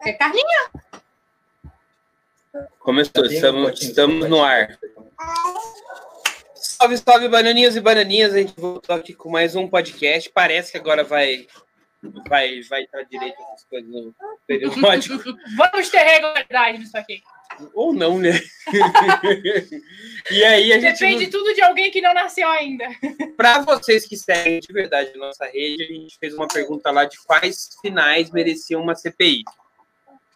É Carlinha? Começou, estamos, estamos no ar. Salve, salve, bananinhas e bananinhas. A gente voltou aqui com mais um podcast. Parece que agora vai vai vai estar direito essas coisas no periódico. Vamos ter regularidade nisso aqui. Ou não, né? e aí a gente. Depende tudo de alguém que não nasceu ainda. Para vocês que seguem de verdade a nossa rede, a gente fez uma pergunta lá de quais finais mereciam uma CPI.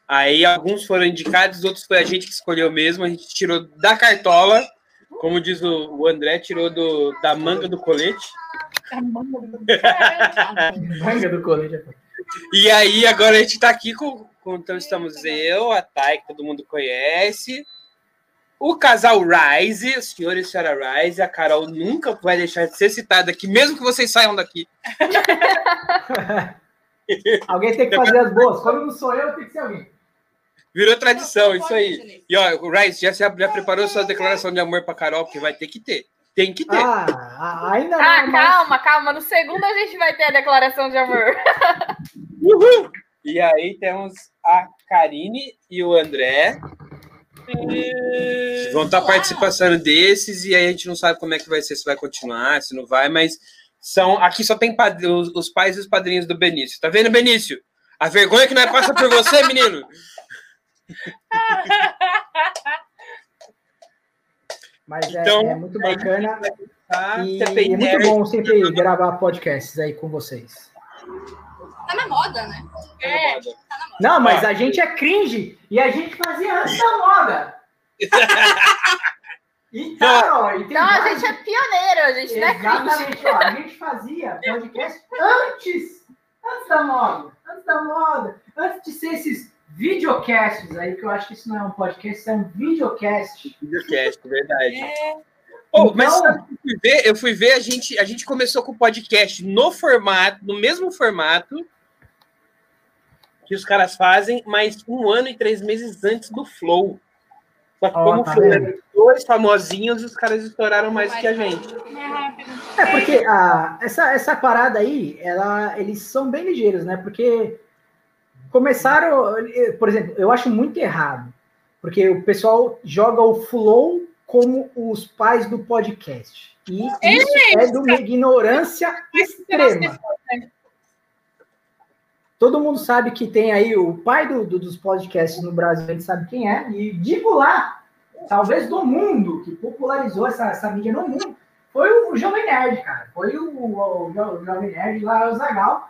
Aí alguns foram indicados, outros foi a gente que escolheu mesmo. A gente tirou da cartola, como diz o, André, tirou do, da manga do colete. Manga do colete. E aí agora a gente está aqui com, Então estamos eu, a Thay, que todo mundo conhece. O casal Rise, o senhor e a senhora Rise, a Carol nunca vai deixar de ser citada aqui, mesmo que vocês saiam daqui. alguém tem que fazer as boas. Quando não sou eu, tem que ser alguém. Virou tradição, isso aí. E ó, o Rise, já, já preparou sua declaração de amor para Carol, porque vai ter que ter. Tem que ter. Ah, ainda não. Ah, calma, calma. No segundo a gente vai ter a declaração de amor. Uhul! E aí temos a Karine e o André. Vão estar participando desses e aí a gente não sabe como é que vai ser, se vai continuar, se não vai, mas são aqui só tem os, os pais e os padrinhos do Benício. Tá vendo, Benício? A vergonha que não é passa por você, menino. Mas Então, é, é muito bacana Tá? e é muito bom sempre gravar podcasts aí com vocês. Tá na moda, né? É. Não, mas a gente é cringe e a gente fazia antes da moda. Então, ó, Então a gente é pioneiro, a gente não é cringe. Exatamente, ó, a gente fazia podcast antes, antes da moda, antes da moda, antes de ser esses videocasts aí, que eu acho que isso não é um podcast, isso é um videocast. Videocast, verdade. É. Oh, mas Então- sabe, eu fui ver, eu fui ver, a gente, a gente começou com o podcast no formato, no mesmo formato que os caras fazem, mas um ano e três meses antes do Flow. Só que Ó, como tá Flow era dois famosinhos, os caras estouraram mais que a gente. É rápido. É porque a, essa, essa parada aí, ela, eles são bem ligeiros, né? Porque começaram, eh, por exemplo, eu acho muito errado, porque o pessoal joga o Flow como os pais do podcast. E isso é de uma ignorância extrema. Todo mundo sabe que tem aí o pai do- do- dos podcasts no Brasil, a gente sabe quem é, e digo lá, talvez do mundo, que popularizou essa, essa mídia no mundo, foi o Jovem Nerd, cara. Foi o, o, o Jo- Jovem Nerd lá, o Zagal,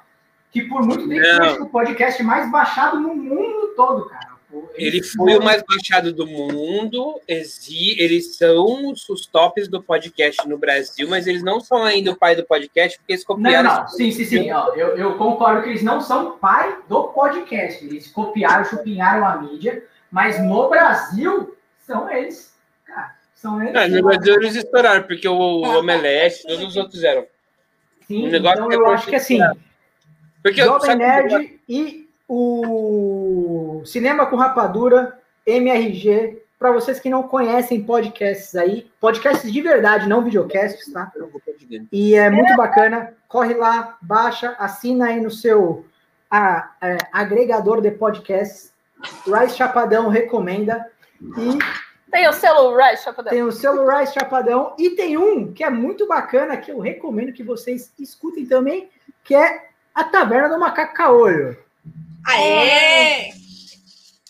que por muito tempo Não. foi o podcast mais baixado no mundo todo, cara. Ele foi o mais baixado do mundo, eles são os, tops do podcast no Brasil, mas eles não são ainda o pai do podcast, porque eles Não, copiaram. não, sim, sim, sim. ó, eu, eu concordo que eles não são pai do podcast. Eles copiaram, chupinharam a mídia, mas no Brasil são eles. Cara, são eles. Ah, no Brasil eles estouraram, porque o, o Omelete, todos os outros eram. Sim, o negócio então é eu porque- acho que assim, Porque Jovem Nerd e o Cinema com Rapadura, MRG, para vocês que não conhecem podcasts aí, podcasts de verdade, não videocasts, tá? E é muito bacana. Corre lá, baixa, assina aí no seu a- é, agregador de podcasts. Rice Chapadão recomenda. E Tem o selo Rush, Chapadão. tem o selo Rice Chapadão. E tem um que é muito bacana, que eu recomendo que vocês escutem também, que é a Taverna do Macaco Caolho. Aê!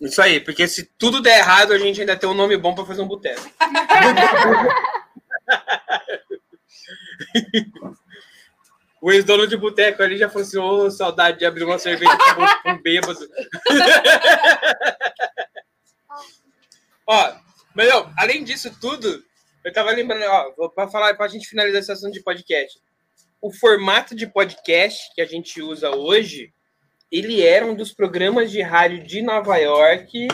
Isso aí, porque se tudo der errado, a gente ainda tem um nome bom para fazer um boteco. o ex-dono de boteco ali já falou assim: ô, saudade de abrir uma cerveja com um bêbado. ó, mas além disso tudo, eu tava lembrando, ó, para falar, pra gente finalizar essa sessão de podcast. O formato de podcast que a gente usa hoje, ele era um dos programas de rádio de Nova York,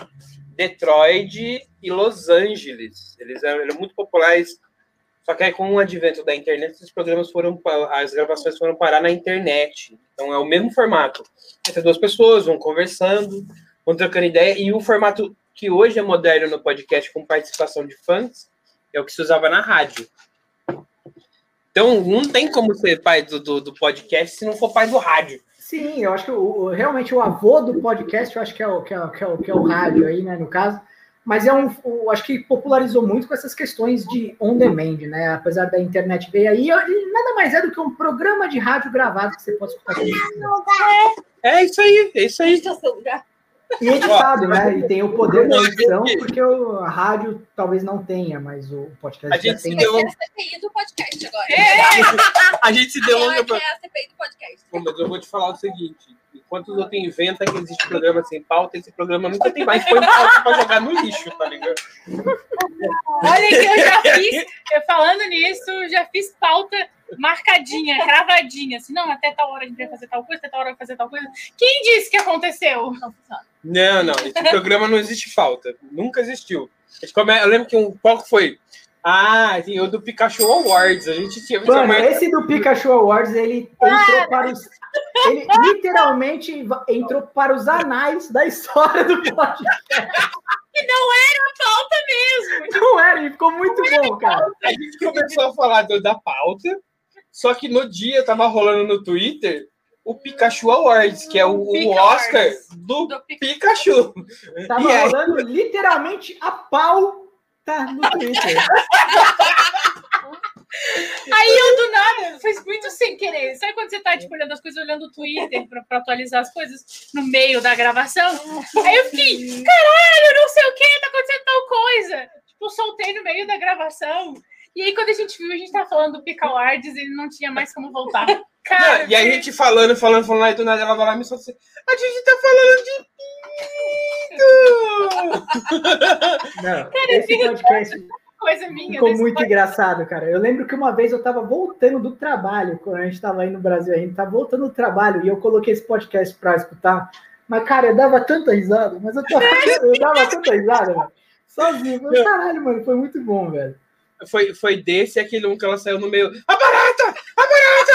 Detroit e Los Angeles. Eles eram, eram muito populares. Só que aí, com o advento da internet, esses programas foram, as gravações foram parar na internet. Então é o mesmo formato. Entre duas pessoas, vão conversando, vão trocando ideia. E o formato que hoje é moderno no podcast, com participação de fãs, é o que se usava na rádio. Então não tem como ser pai do, do, do podcast se não for pai do rádio. Sim, eu acho que o, realmente o avô do podcast, eu acho que é o, que é, o- que é, o, que é o rádio aí, né, no caso. Mas é um, o- acho que popularizou muito com essas questões de on demand, né? Apesar da internet veio aí, e nada mais é do que um programa de rádio gravado que você pode escutar. quiser. É isso aí, é isso aí. É. E editado, né? E tem o poder da edição, porque o, a rádio talvez não tenha, mas o podcast A já gente tem. se deu- ser a CPI do podcast agora. A gente se delonga que pra. é a CPI do podcast. Pô, Mas eu vou te falar o seguinte: enquanto os outros inventam que existe programa sem pauta, esse programa nunca tem mais põe pauta pra jogar no lixo, tá ligado? Olha que eu já fiz, eu falando nisso, já fiz pauta marcadinha, cravadinha. Assim, não, até tal hora a gente vai fazer tal coisa, até tal hora vai fazer tal coisa. Quem disse que aconteceu? Não funciona. Não, não, esse programa não existe falta. Nunca existiu. Come- Eu lembro que um. Qual que foi? Ah, tem o do Pikachu Awards. A gente tinha. Mano, esse do Pikachu Awards, ele entrou para os. Ele literalmente entrou para os anais da história do podcast. Pauta mesmo. Não era, ele ficou muito bom, cara. A gente começou a falar do- da pauta, só que no dia tava rolando no Twitter o Pikachu Awards, que é o, o Oscar do Do Pic- Pikachu. Tava E aí? rolando literalmente a pau tá, no Twitter. Aí eu do nada, foi muito sem querer. Sabe quando você tá tipo, olhando as coisas, olhando o Twitter pra, pra atualizar as coisas no meio da gravação? Aí eu fiquei, caralho, não sei o que, tá acontecendo tal coisa. Tipo, soltei no meio da gravação. E aí, quando a gente viu, a gente tava falando do Pica Awards e não tinha mais como voltar. Cara, e aí a gente falando, falando, falando, aí do nada ela vai lá e me solta assim, a gente tá falando de pinto! Não, esse podcast coisa minha. ficou muito podcast. engraçado, cara. Eu lembro que uma vez eu tava voltando do trabalho, quando a gente tava aí no Brasil, a gente tava voltando do trabalho e eu coloquei esse podcast pra escutar. Mas, cara, eu dava tanta risada, mas eu, tava, eu dava tanta risada, velho. Sozinho. Eu, Caralho, mano, foi muito bom, velho. Foi, foi desse e aquele um que ela saiu no meio. A barata! A barata!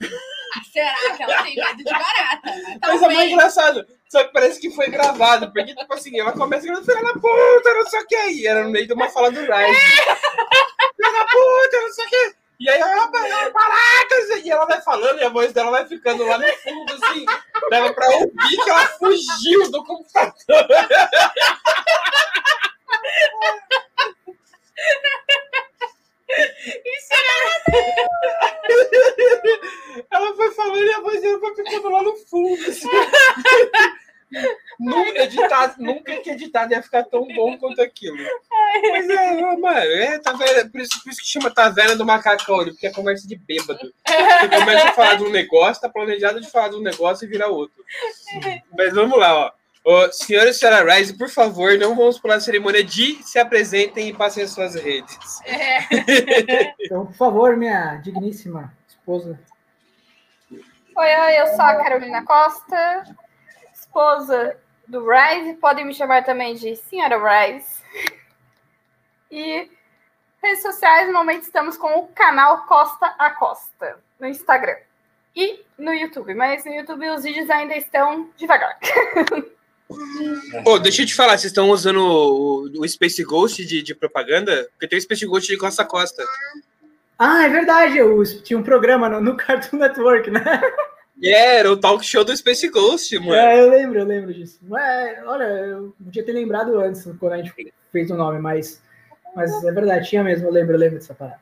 A barata! Será que ela tem medo de barata? Coisa mais Talvez. engraçada. Só que parece que foi gravado. Porque, tipo assim, ela começa gritando, filha da puta, não sei o que. E era no meio de uma fala do Rise. filha da puta, não sei o que. E aí, ela baratas! E ela vai falando e a voz dela vai ficando lá no fundo, assim. Dava pra ouvir que ela fugiu do computador. Isso era Ela foi falando e a voz dela foi ficando lá no fundo. Assim. nunca, editado, nunca que editado ia ficar tão bom quanto aquilo. Mas é, ó, mano, é taverna, por, isso, por isso que chama taverna do macacão, porque é conversa de bêbado. Você começa a falar de um negócio, tá planejado de falar de um negócio e vira outro. Mas vamos lá, ó. Ô, senhora e senhora Rise, por favor, não vamos pular a cerimônia de se apresentem e passem as suas redes. É, Então, por favor, minha digníssima esposa. Oi, oi, eu sou a Carolina Costa, esposa do Rise. Podem me chamar também de Senhora Rise. E redes sociais, no momento estamos com o canal Costa a Costa no Instagram e no YouTube. Mas no YouTube os vídeos ainda estão devagar. Pô, deixa eu te falar, vocês estão usando o, o Space Ghost de, de propaganda? Porque tem o Space Ghost de Costa a Costa. Ah, é verdade, eu tinha um programa no, no Cartoon Network, né? E é, era o talk show do Space Ghost, mano. É, eu lembro, eu lembro disso. Mas, olha, eu podia ter lembrado antes, quando a gente fez o nome, mas, mas é verdade, tinha mesmo, eu lembro, eu lembro dessa parada.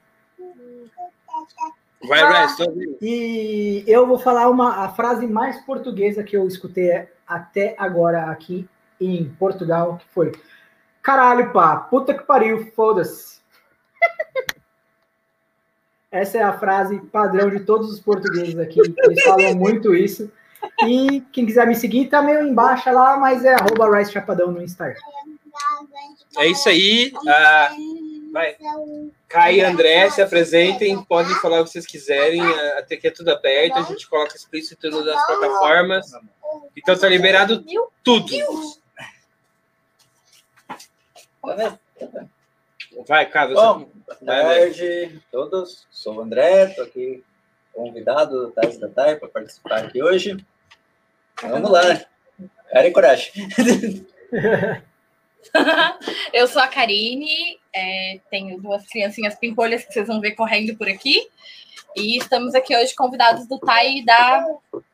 Vai, Bryce, tô ouvindo. E eu vou falar uma, a frase mais portuguesa que eu escutei até agora aqui em Portugal, que foi Caralho, pá, puta que pariu, foda-se. Essa é a frase padrão de todos os portugueses aqui. Eles falam muito isso. E quem quiser me seguir, tá meio embaixo lá, mas é arroba Rice Chapadão no Instagram. É isso aí. Ah, vai. Kai e André se apresentem, podem falar o que vocês quiserem, até que é tudo aberto, a gente coloca explícito nas plataformas. Então tá liberado tudo. Vai, você... Bom, boa tarde a todos. Sou o André, estou aqui convidado do Tais da TAI para participar aqui hoje. Vamos lá? Cara e coragem. Eu sou a Karine, É, tenho duas criancinhas pimpolhas que vocês vão ver correndo por aqui. E estamos aqui hoje convidados do Tai e da,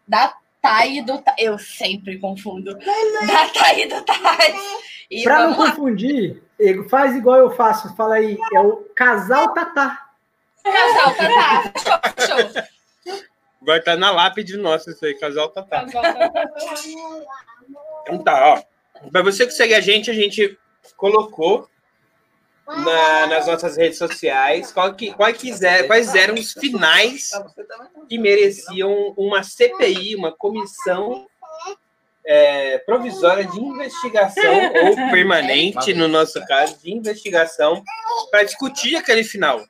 da Tai e do. Eu sempre confundo. Da Tai e do Tai. E Pra não lá. confundir, Ego, faz igual eu faço. Fala aí, é o casal Tatá. Casal, tá, tá. Show, show. Vai estar na lápide nossa isso aí, casal Tatá. Casal, tá, tá. Então tá, ó. Pra você que segue a gente, a gente colocou na- nas nossas redes sociais qual que, qual quiser, quais eram os finais que mereciam uma CPI, uma comissão é, provisória de investigação ou permanente, no nosso caso, de investigação, para discutir aquele final.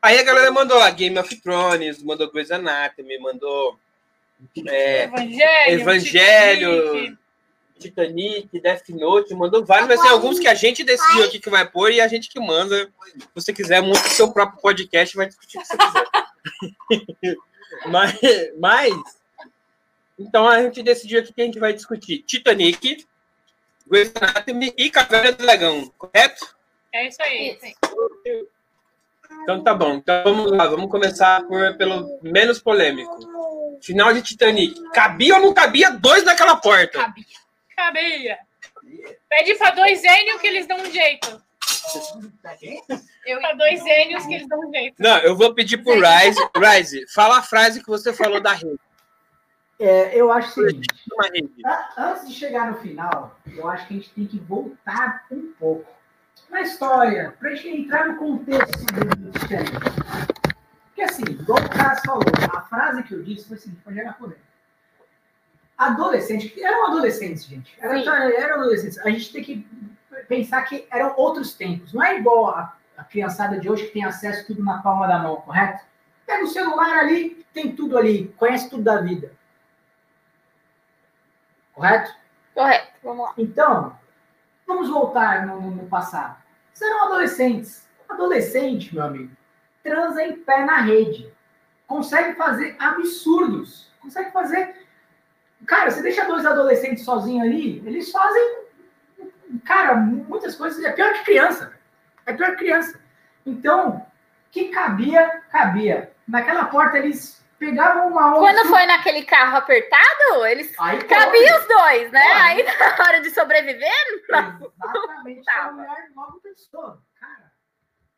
Aí a galera mandou lá Game of Thrones, mandou Grey's Anatomy, mandou é, Evangelho. Evangelho, Titanic. Death Note, mandou vários, mas tem alguns que a gente decidiu aqui que vai pôr e a gente que manda. Se você quiser, monta o seu próprio podcast e vai discutir o que você quiser. mas, mas, então a gente decidiu aqui que a gente vai discutir Titanic, Grey's Anatomy e Caverna do Dragão, correto? É isso aí. Então tá bom. Então vamos lá, vamos começar por, pelo menos polêmico. Final de Titanic. Cabia ou não cabia dois naquela porta? Cabia. Cabia. Pede pra dois Zênios que eles dão um jeito. Eu Pra dois Zênios que eles dão um jeito. Não, eu vou pedir pro Rise. Rise, fala a frase que você falou da rede. É, eu acho o seguinte. Antes de chegar no final, eu acho que a gente tem que voltar um pouco na história, para a gente entrar no contexto do. Porque assim, igual o Caso falou, a frase que eu disse foi assim, para gerar polêmica. Adolescentes, eram adolescentes, gente. Era, eram adolescentes. A gente tem que pensar que eram outros tempos. Não é igual a, a criançada de hoje que tem acesso a tudo na palma da mão, correto? Pega o celular ali, tem tudo ali, conhece tudo da vida. Correto? Correto, vamos lá. Então, vamos voltar no, no- no passado. Vocês eram adolescentes. Adolescente, meu amigo, transa em pé na rede. Consegue fazer absurdos. Consegue fazer. Cara, você deixa dois adolescentes sozinhos ali, eles fazem. Cara, muitas coisas. É pior que criança. É pior que criança. Então, que cabia, cabia. Naquela porta eles pegavam uma outra. Quando foi naquele carro apertado, eles Aí, cabia os dois, né? Pô. Aí na hora de sobreviver, Exatamente. Tava. A mulher logo pensou, cara,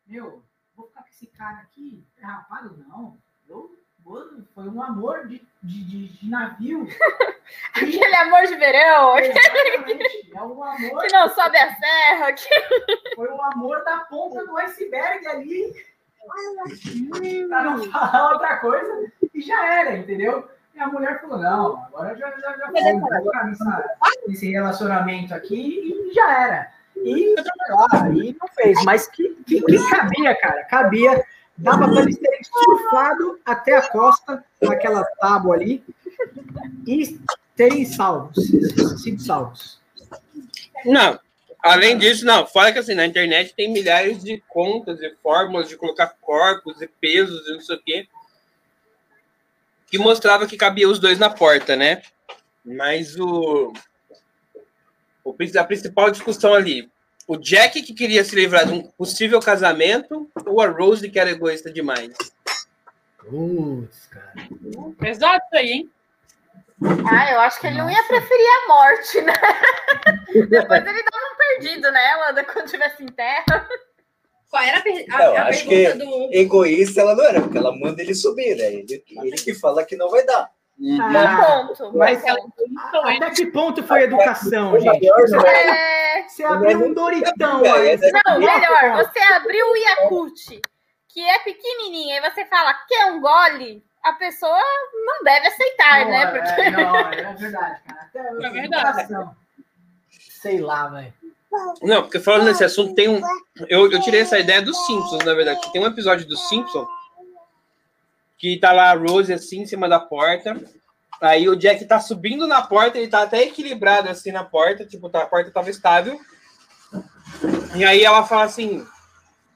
meu, vou ficar com esse cara aqui, é rapado? Não. Eu, vou- foi um amor de, de, de, de navio. E, aquele amor de verão, exatamente, é um amor, que não sobe a serra, que foi o amor da ponta do iceberg ali. Pra não falar outra coisa, e já era, entendeu? E a mulher falou, não, agora já, já, já foi, vou ficar nessa- nesse relacionamento aqui e já era. E, lá, e não fez, mas que, que, que cabia, cara, cabia. Dava para eles terem surfado até a costa, naquela tábua ali, e terem salvos, sido salvos. Não. Além disso, não. Fora que assim, na internet tem milhares de contas e fórmulas de colocar corpos e pesos e não sei o quê. Que mostrava que cabia os dois na porta, né? Mas o, o a principal discussão ali, o Jack que queria se livrar de um possível casamento ou a Rose que era egoísta demais? Putz, cara. Pesado isso aí, hein? Ah, eu acho que ele não ia preferir a morte, né? Depois ele dava um perdido nela quando tivesse em terra. Qual era a, per- a- Não, a acho pergunta que- do. Egoísta ela não era, porque ela manda ele subir, né? Ele, ele que fala que não vai dar. Bom Ah, ponto. mas bom ponto. até que ponto foi educação, gente? É, Você abriu um Doritão aí. Não, melhor, você abriu o Yakut, que é pequenininho, e você fala, quer um gole? A pessoa não deve aceitar, né? Porque É, não, é verdade, cara. Até É verdade. educação. Sei lá, velho. Não, porque falando nesse assunto, tem um. Eu, eu tirei essa ideia dos Simpsons, na verdade. Tem um episódio dos Simpsons que tá lá a Rose assim em cima da porta. Aí o Jack tá subindo na porta, ele tá até equilibrado assim na porta, tipo, tá, a porta tava estável. E aí ela fala assim: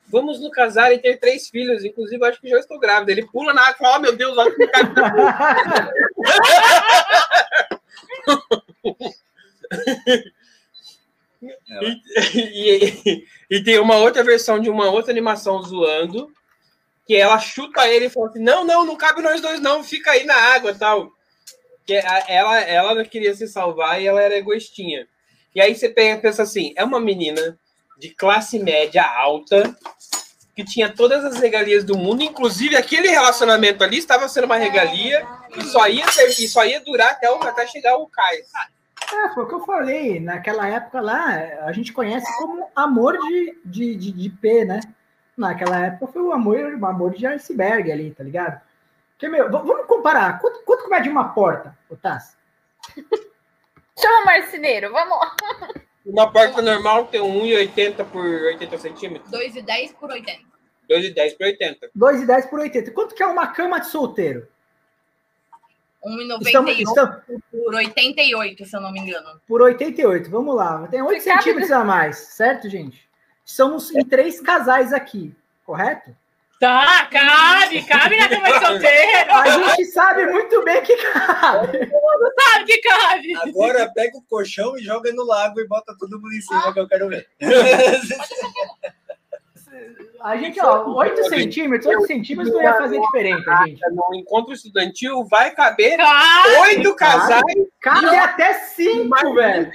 Vamos nos casar e ter três filhos. Inclusive, acho que já estou grávida. Ele pula na água e fala: Oh, meu Deus, olha que cara. E, e- E tem uma outra versão de uma outra animação zoando, que ela chuta ele e fala assim: não, não, não cabe nós dois, não, fica aí na água tal. Que ela, ela queria se salvar e ela era egoístinha. E aí você pe- pensa assim: é uma menina de classe média alta que tinha todas as regalias do mundo, inclusive aquele relacionamento ali estava sendo uma regalia e só ia, ter- e só ia durar até, o- até chegar o Caio. É, foi o que eu falei. Naquela época lá, a gente conhece como amor de, de, de, de P, né? Naquela época foi o amor, o amor de iceberg ali, tá ligado? Porque, meu, vamos comparar. Quanto, quanto que mede uma porta, Otácio? Chama o marceneiro, vamos lá. Uma porta normal tem 1,80 por 80 centímetros. 2,10 por 80. 2,10 por 80. 2,10 por 80. Quanto que é uma cama de solteiro? 1,91 Estamos, estamos por 88, se eu não me engano. por 88. Vamos lá. Tem 8 Você cabe- centímetros a mais, certo, gente? Somos em três casais aqui, correto? Tá, cabe, cabe na cama de solteiro. A gente sabe muito bem que cabe. Sabe que cabe. Agora pega o colchão e joga no lago e bota todo mundo em cima que eu quero ver. A gente, ó, 8 centímetros, 8 centímetros não ia fazer diferença, gente. No encontro estudantil vai caber Cabe. oito casais Cabe até 5, velho.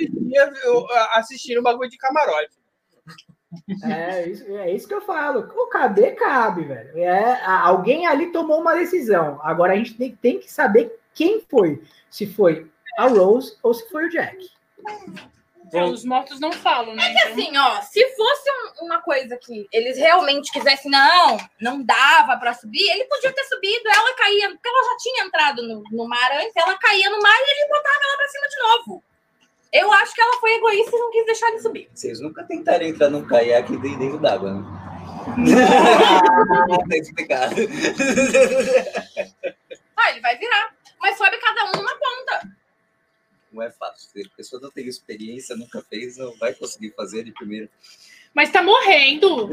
eu, ah, assistindo um bagulho de camarote. É isso, é isso que eu falo. O caber cabe, velho. É, alguém ali tomou uma decisão. Agora a gente tem, tem que saber quem foi. Se foi a Rose ou se foi o Jack. É, os mortos não falam, né? Então, Assim, ó, se fosse um- uma coisa que eles realmente quisessem, não, não dava pra subir, ele podia ter subido, ela caía, porque ela já tinha entrado no, no mar antes, ela caía no mar e ele botava ela pra cima de novo. Eu acho que ela foi egoísta e não quis deixar ele subir. Vocês nunca tentaram entrar num caiaque de- dentro d'água, né? Não tá explicado. Ah, ele vai virar. Mas sobe cada um numa ponta. Não é fácil. Se a pessoa não tem experiência, nunca fez, não vai conseguir fazer de primeira. Mas tá morrendo.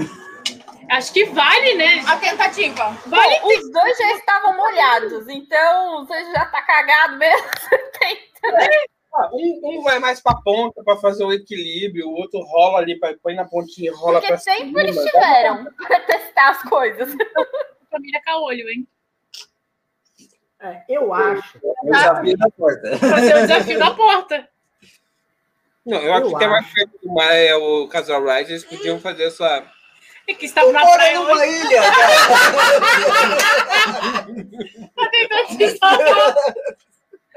Acho que vale, né? A tentativa. Vale Bom, os dois já estavam molhados, então você já tá cagado mesmo. Ah, um, um vai mais pra ponta pra fazer o equilíbrio, o outro rola ali, pra, põe na pontinha, rola Porque pra cima. eles tiveram pra testar as coisas. família Caolho, hein? É, eu acho. Eu vi na porta. Fazer o desafio da porta. Não, eu acho Eu que até mais acho. perto do mar é o casal Rise, eles podiam fazer essa. É que estava na praia numa hoje, ilha! tá tentando se salvar.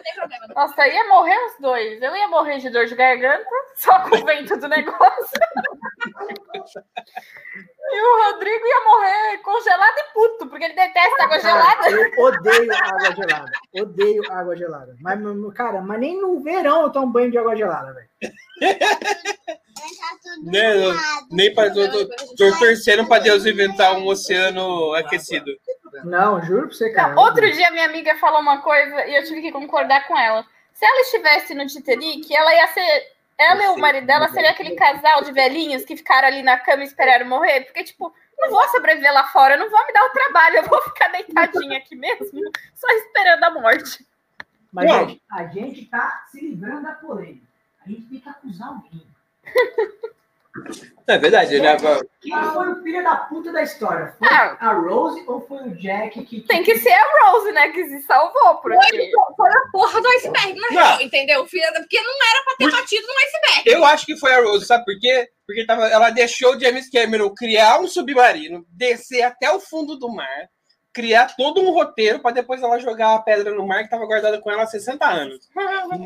Não tem problema. Nossa, ia morrer os dois. Eu ia morrer de dor de garganta, só com o vento do negócio. E o Rodrigo ia morrer congelado e puto, porque ele detesta água gelada. Eu odeio água gelada. Odeio água gelada. Mas, cara, mas nem no verão eu tomo banho de água gelada, velho. Né, nem tô torcendo pra Deus inventar um oceano aquecido. Não, juro pra você, cara. Outro dia minha amiga falou uma coisa e eu tive que concordar com ela. Se ela estivesse no Titanic, ela ia ser. Ela e o marido dela seria aquele casal de velhinhos que ficaram ali na cama e esperaram morrer. Porque, tipo, não vou sobreviver lá fora, não vou me dar o trabalho, eu vou ficar deitadinha aqui mesmo, só esperando a morte. Mas, Não. gente, a gente tá se livrando da polêmica. A gente tem que acusar alguém. É verdade, né? Quem foi o filho da puta da história? Foi Ah. a Rose ou foi o Jack que. Tem que ser a Rose, né, que se salvou, porque. Foi a porra do iceberg, na Não. real, entendeu? Filha da- Porque não era pra ter batido no iceberg. Eu acho que foi a Rose, sabe por quê? Porque tava, ela deixou o James Cameron criar um submarino, descer até o fundo do mar, criar todo um roteiro pra depois ela jogar a pedra no mar que tava guardada com ela há 60 anos.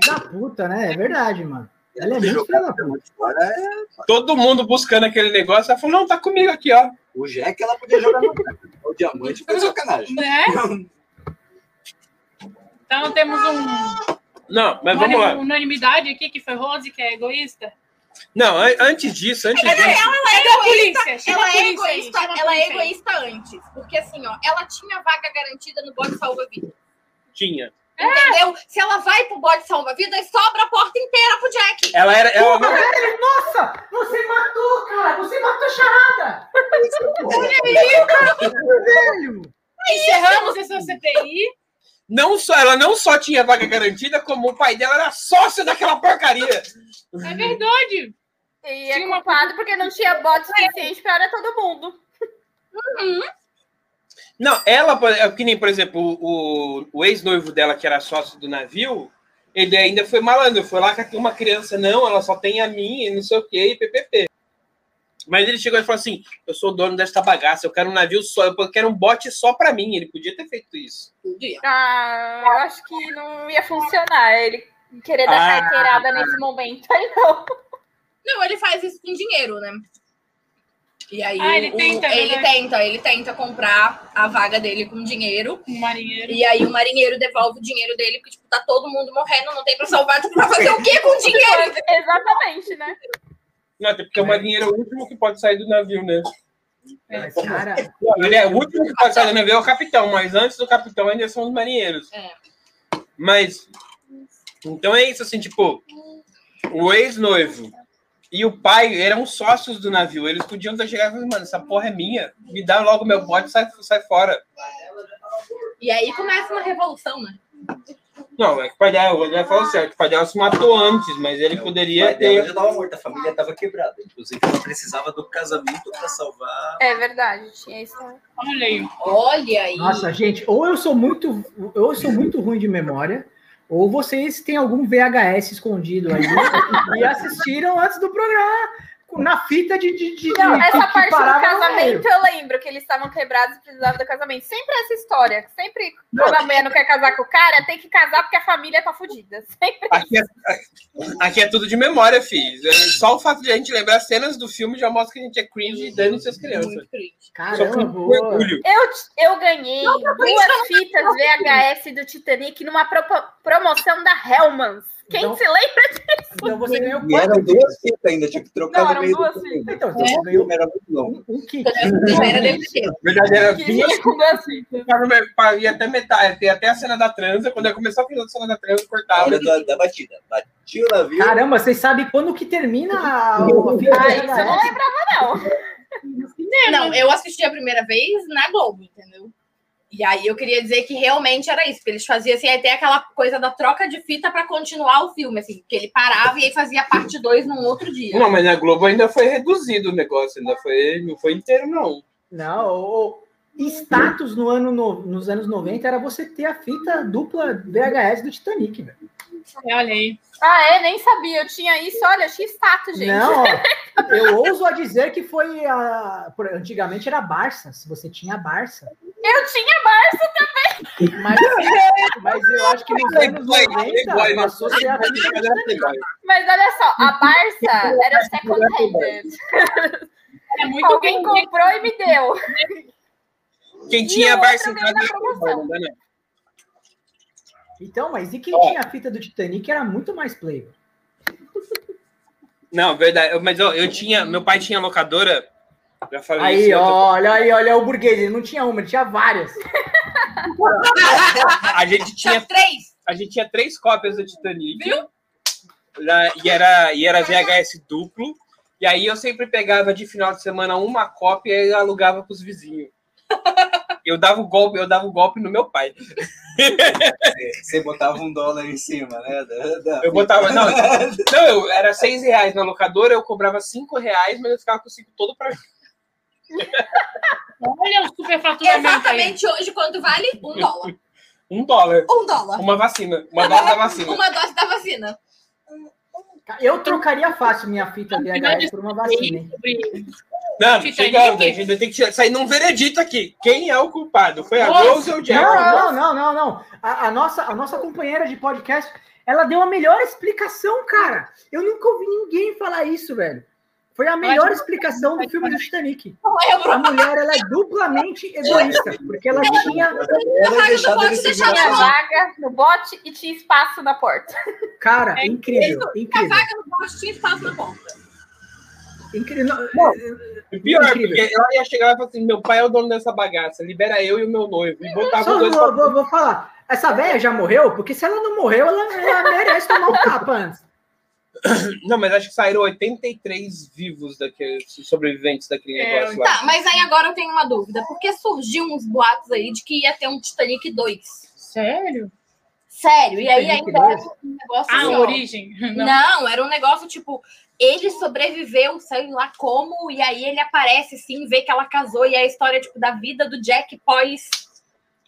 Da puta, né? É verdade, mano. Ela é muito filha é Todo mundo buscando aquele negócio, ela falou: não, tá comigo aqui, ó. o Jack, ela podia jogar no O diamante foi sacanagem. Né? Então temos um, Não, mas uma vamos lá. unanimidade aqui que foi Rose, que é egoísta. Não, an- antes disso, antes disso. Cadê a polícia? Chama Ela é aí, egoísta, chama a ela é aí. egoísta antes. Porque assim, ó, ela tinha vaga garantida no bode salva-vida. Tinha. Entendeu? Se ela vai pro bode salva-vida, sobra a porta inteira pro Jack. Ela era. Ela Velho, nossa! Você matou, cara! Você matou a charada! Velho! Encerramos essa CPI. não só, ela não só tinha vaga garantida, como o pai dela era sócio daquela porcaria. É verdade. E é Tinha uma culpado porque não tinha bot suficiente para todo mundo. Não, ela, por- é que nem, por exemplo, o, o ex-noivo dela, que era sócio do navio, ele ainda foi malandro. Foi lá com uma criança, não, ela só tem a minha, e não sei o quê, e ppp. Mas ele chegou e falou assim: Eu sou o dono desta bagaça, eu quero um navio só, eu quero um bote só pra mim. Ele podia ter feito isso. Podia. Ah, eu acho que não ia funcionar ele querer dar Ah. carteirada nesse momento. Aí não. Não, ele faz isso com dinheiro, né? E aí Ah, ele o- tenta, ele verdade. tenta, ele tenta comprar a vaga dele com dinheiro. Um marinheiro. E aí o marinheiro devolve o dinheiro dele, porque tipo, tá todo mundo morrendo, não tem pra salvar, tipo, vai fazer o quê com o dinheiro? Exatamente, né? Não, até porque o marinheiro é o último que pode sair do navio, né? Mas, cara, Ele é o último que pode sair do navio é o capitão, mas antes do capitão ainda são os marinheiros. É. Mas, então é isso, assim, tipo, o ex-noivo e o pai eram sócios do navio. Eles podiam ter chegado e falar, mano, essa porra é minha. Me dá logo meu bote e sai, sai fora. E aí começa uma revolução, né? Não, é que o pai dela, o falou certo, o pai dela se matou antes, mas ele O poderia pai dela ter. já tava morto, a família tava quebrada. Inclusive, ela precisava do casamento pra salvar. É verdade, tinha isso. Olha aí. Olha aí. nossa, gente, ou eu sou muito, ou eu sou muito ruim de memória, ou vocês têm algum VHS escondido aí e assistiram antes do programa na fita de, de, de Não, essa que- que parte do casamento eu lembro que eles estavam quebrados e precisavam do casamento. Sempre essa história. Sempre quando a mulher não quer casar com o cara, tem que casar porque a família tá fudida. Sempre. Aqui é, aqui é tudo de memória, filho. Só o fato de a gente lembrar cenas do filme já mostra que a gente é cringe e dane suas crianças. Muito cringe. Caramba, orgulho. Eu, eu ganhei duas fitas VHS do Titanic numa pro- promoção da Hellmans. Quem Então- se lembra? Então você ganhou E eram quatro duas fitas ainda, tinha que trocar Não, no eram meio duas do fitas. Então, O você ganhou era muito longo. um, um kit. Era DVD. Verdadeira Que duas fitas. ir até metade, tem até a cena da transa. Quando eu começar a fazer a cena da transa, A cortava. hora da, da batida. Bati o navio. Caramba, vocês sabem quando que termina a, a fita Ah, isso eu não lembrava, não. Não, eu assisti a primeira vez na Globo, entendeu? E aí eu queria dizer que realmente era isso, porque eles faziam assim, tem aquela coisa da troca de fita pra continuar o filme, assim, que ele parava e aí fazia parte 2 num outro dia. Não, mas na Globo ainda foi reduzido o negócio, ainda foi, não foi inteiro, não. Não, status no ano no- nos anos 90 era você ter a fita dupla VHS do Titanic, velho. Olha aí. Ah, é? Nem sabia. Eu tinha isso. Olha, eu tinha status, gente. Não, ó, eu ouso a dizer que foi a. Antigamente era Barça, se você tinha Barça. Eu tinha Mas, mas eu acho que nos anos 90 passou a ser a fita do Titanic. Mas olha só, a Barça era second handed. É muito Alguém comprou e me deu. Quem tinha Barça em casa não dá não. Então, mas e quem Ó. tinha a fita do Titanic era muito mais play. Não, verdade. Mas ó, eu tinha, meu pai tinha locadora. Já falei Aí, isso. olha aí, olha o burguês, ele não tinha uma, ele tinha várias. A gente tinha, três. a gente tinha três cópias do Titanic. Na- e era e era VHS duplo. E aí eu sempre pegava de final de semana uma cópia e alugava para os vizinhos. Eu dava o golpe, eu dava o golpe no meu pai. Você botava um dólar em cima, né? da- da- Eu botava, não, não, eu, era seis reais na locadora, eu cobrava cinco reais, mas eu ficava com cinco todo para Olha o superfaturamento aí. Exatamente hoje, quanto vale? Um dólar. um dólar. Um dólar. Uma vacina, uma dose da vacina. Uma dose da vacina. Eu trocaria fácil minha fita VHS por uma vacina. Não, chegando, a gente tem que sair num veredito aqui. Quem é o culpado? Foi a Rose ou o Jack? Não, não, não, não, não. A, a nossa, a nossa companheira de podcast, ela deu a melhor explicação, cara. Eu nunca ouvi ninguém falar isso, velho. Foi a melhor explicação do filme do Titanic. É? A mulher, ela é duplamente egoísta, porque ela tinha, Ela é pode deixar Tinha lugar. vaga no bote e tinha espaço na porta. cara, incrível, A incrível, vaga no bote tinha espaço na ponta. incrível. E Pior, Incrível. porque ela ia chegar e falar assim: meu pai é o dono dessa bagaça, libera eu e o meu noivo. E botava Só os dois vou, pra... vou, vou falar. Essa velha já morreu? Porque se ela não morreu, ela, ela merece tomar um tapa antes. Não, mas acho que saíram 83 vivos daqueles sobreviventes daquele É, negócio lá. Tá, mas aí agora eu tenho uma dúvida. Porque surgiu uns boatos aí de que ia ter um Titanic 2. Sério? Sério, e aí ainda era um negócio Ah, assim, origem. Não. Não, era um negócio tipo, ele sobreviveu, sei lá como, e aí ele aparece assim, vê que ela casou, e é a história tipo, da vida do Jack pós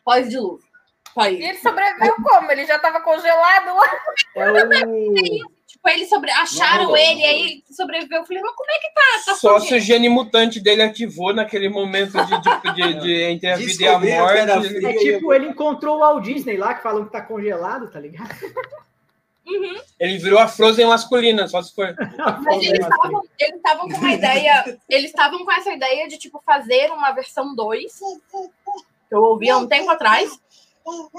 pós-dilúvio. Pós. E ele sobreviveu como? Ele já tava congelado lá. É o. Tipo, eles sobre... acharam Não, ele, não. aí ele sobreviveu. Eu falei, mas como é que tá? tá Só se o gene mutante dele ativou naquele momento de, de, de- de- entre a vida e a morte. É tipo, ele encontrou o Walt Disney lá, que falam que tá congelado, tá ligado? Uhum. Ele virou a Frozen masculina, só se for. Mas eles estavam eles estavam com uma ideia, eles estavam com essa ideia de tipo fazer uma versão 2, que eu ouvi há um tempo atrás,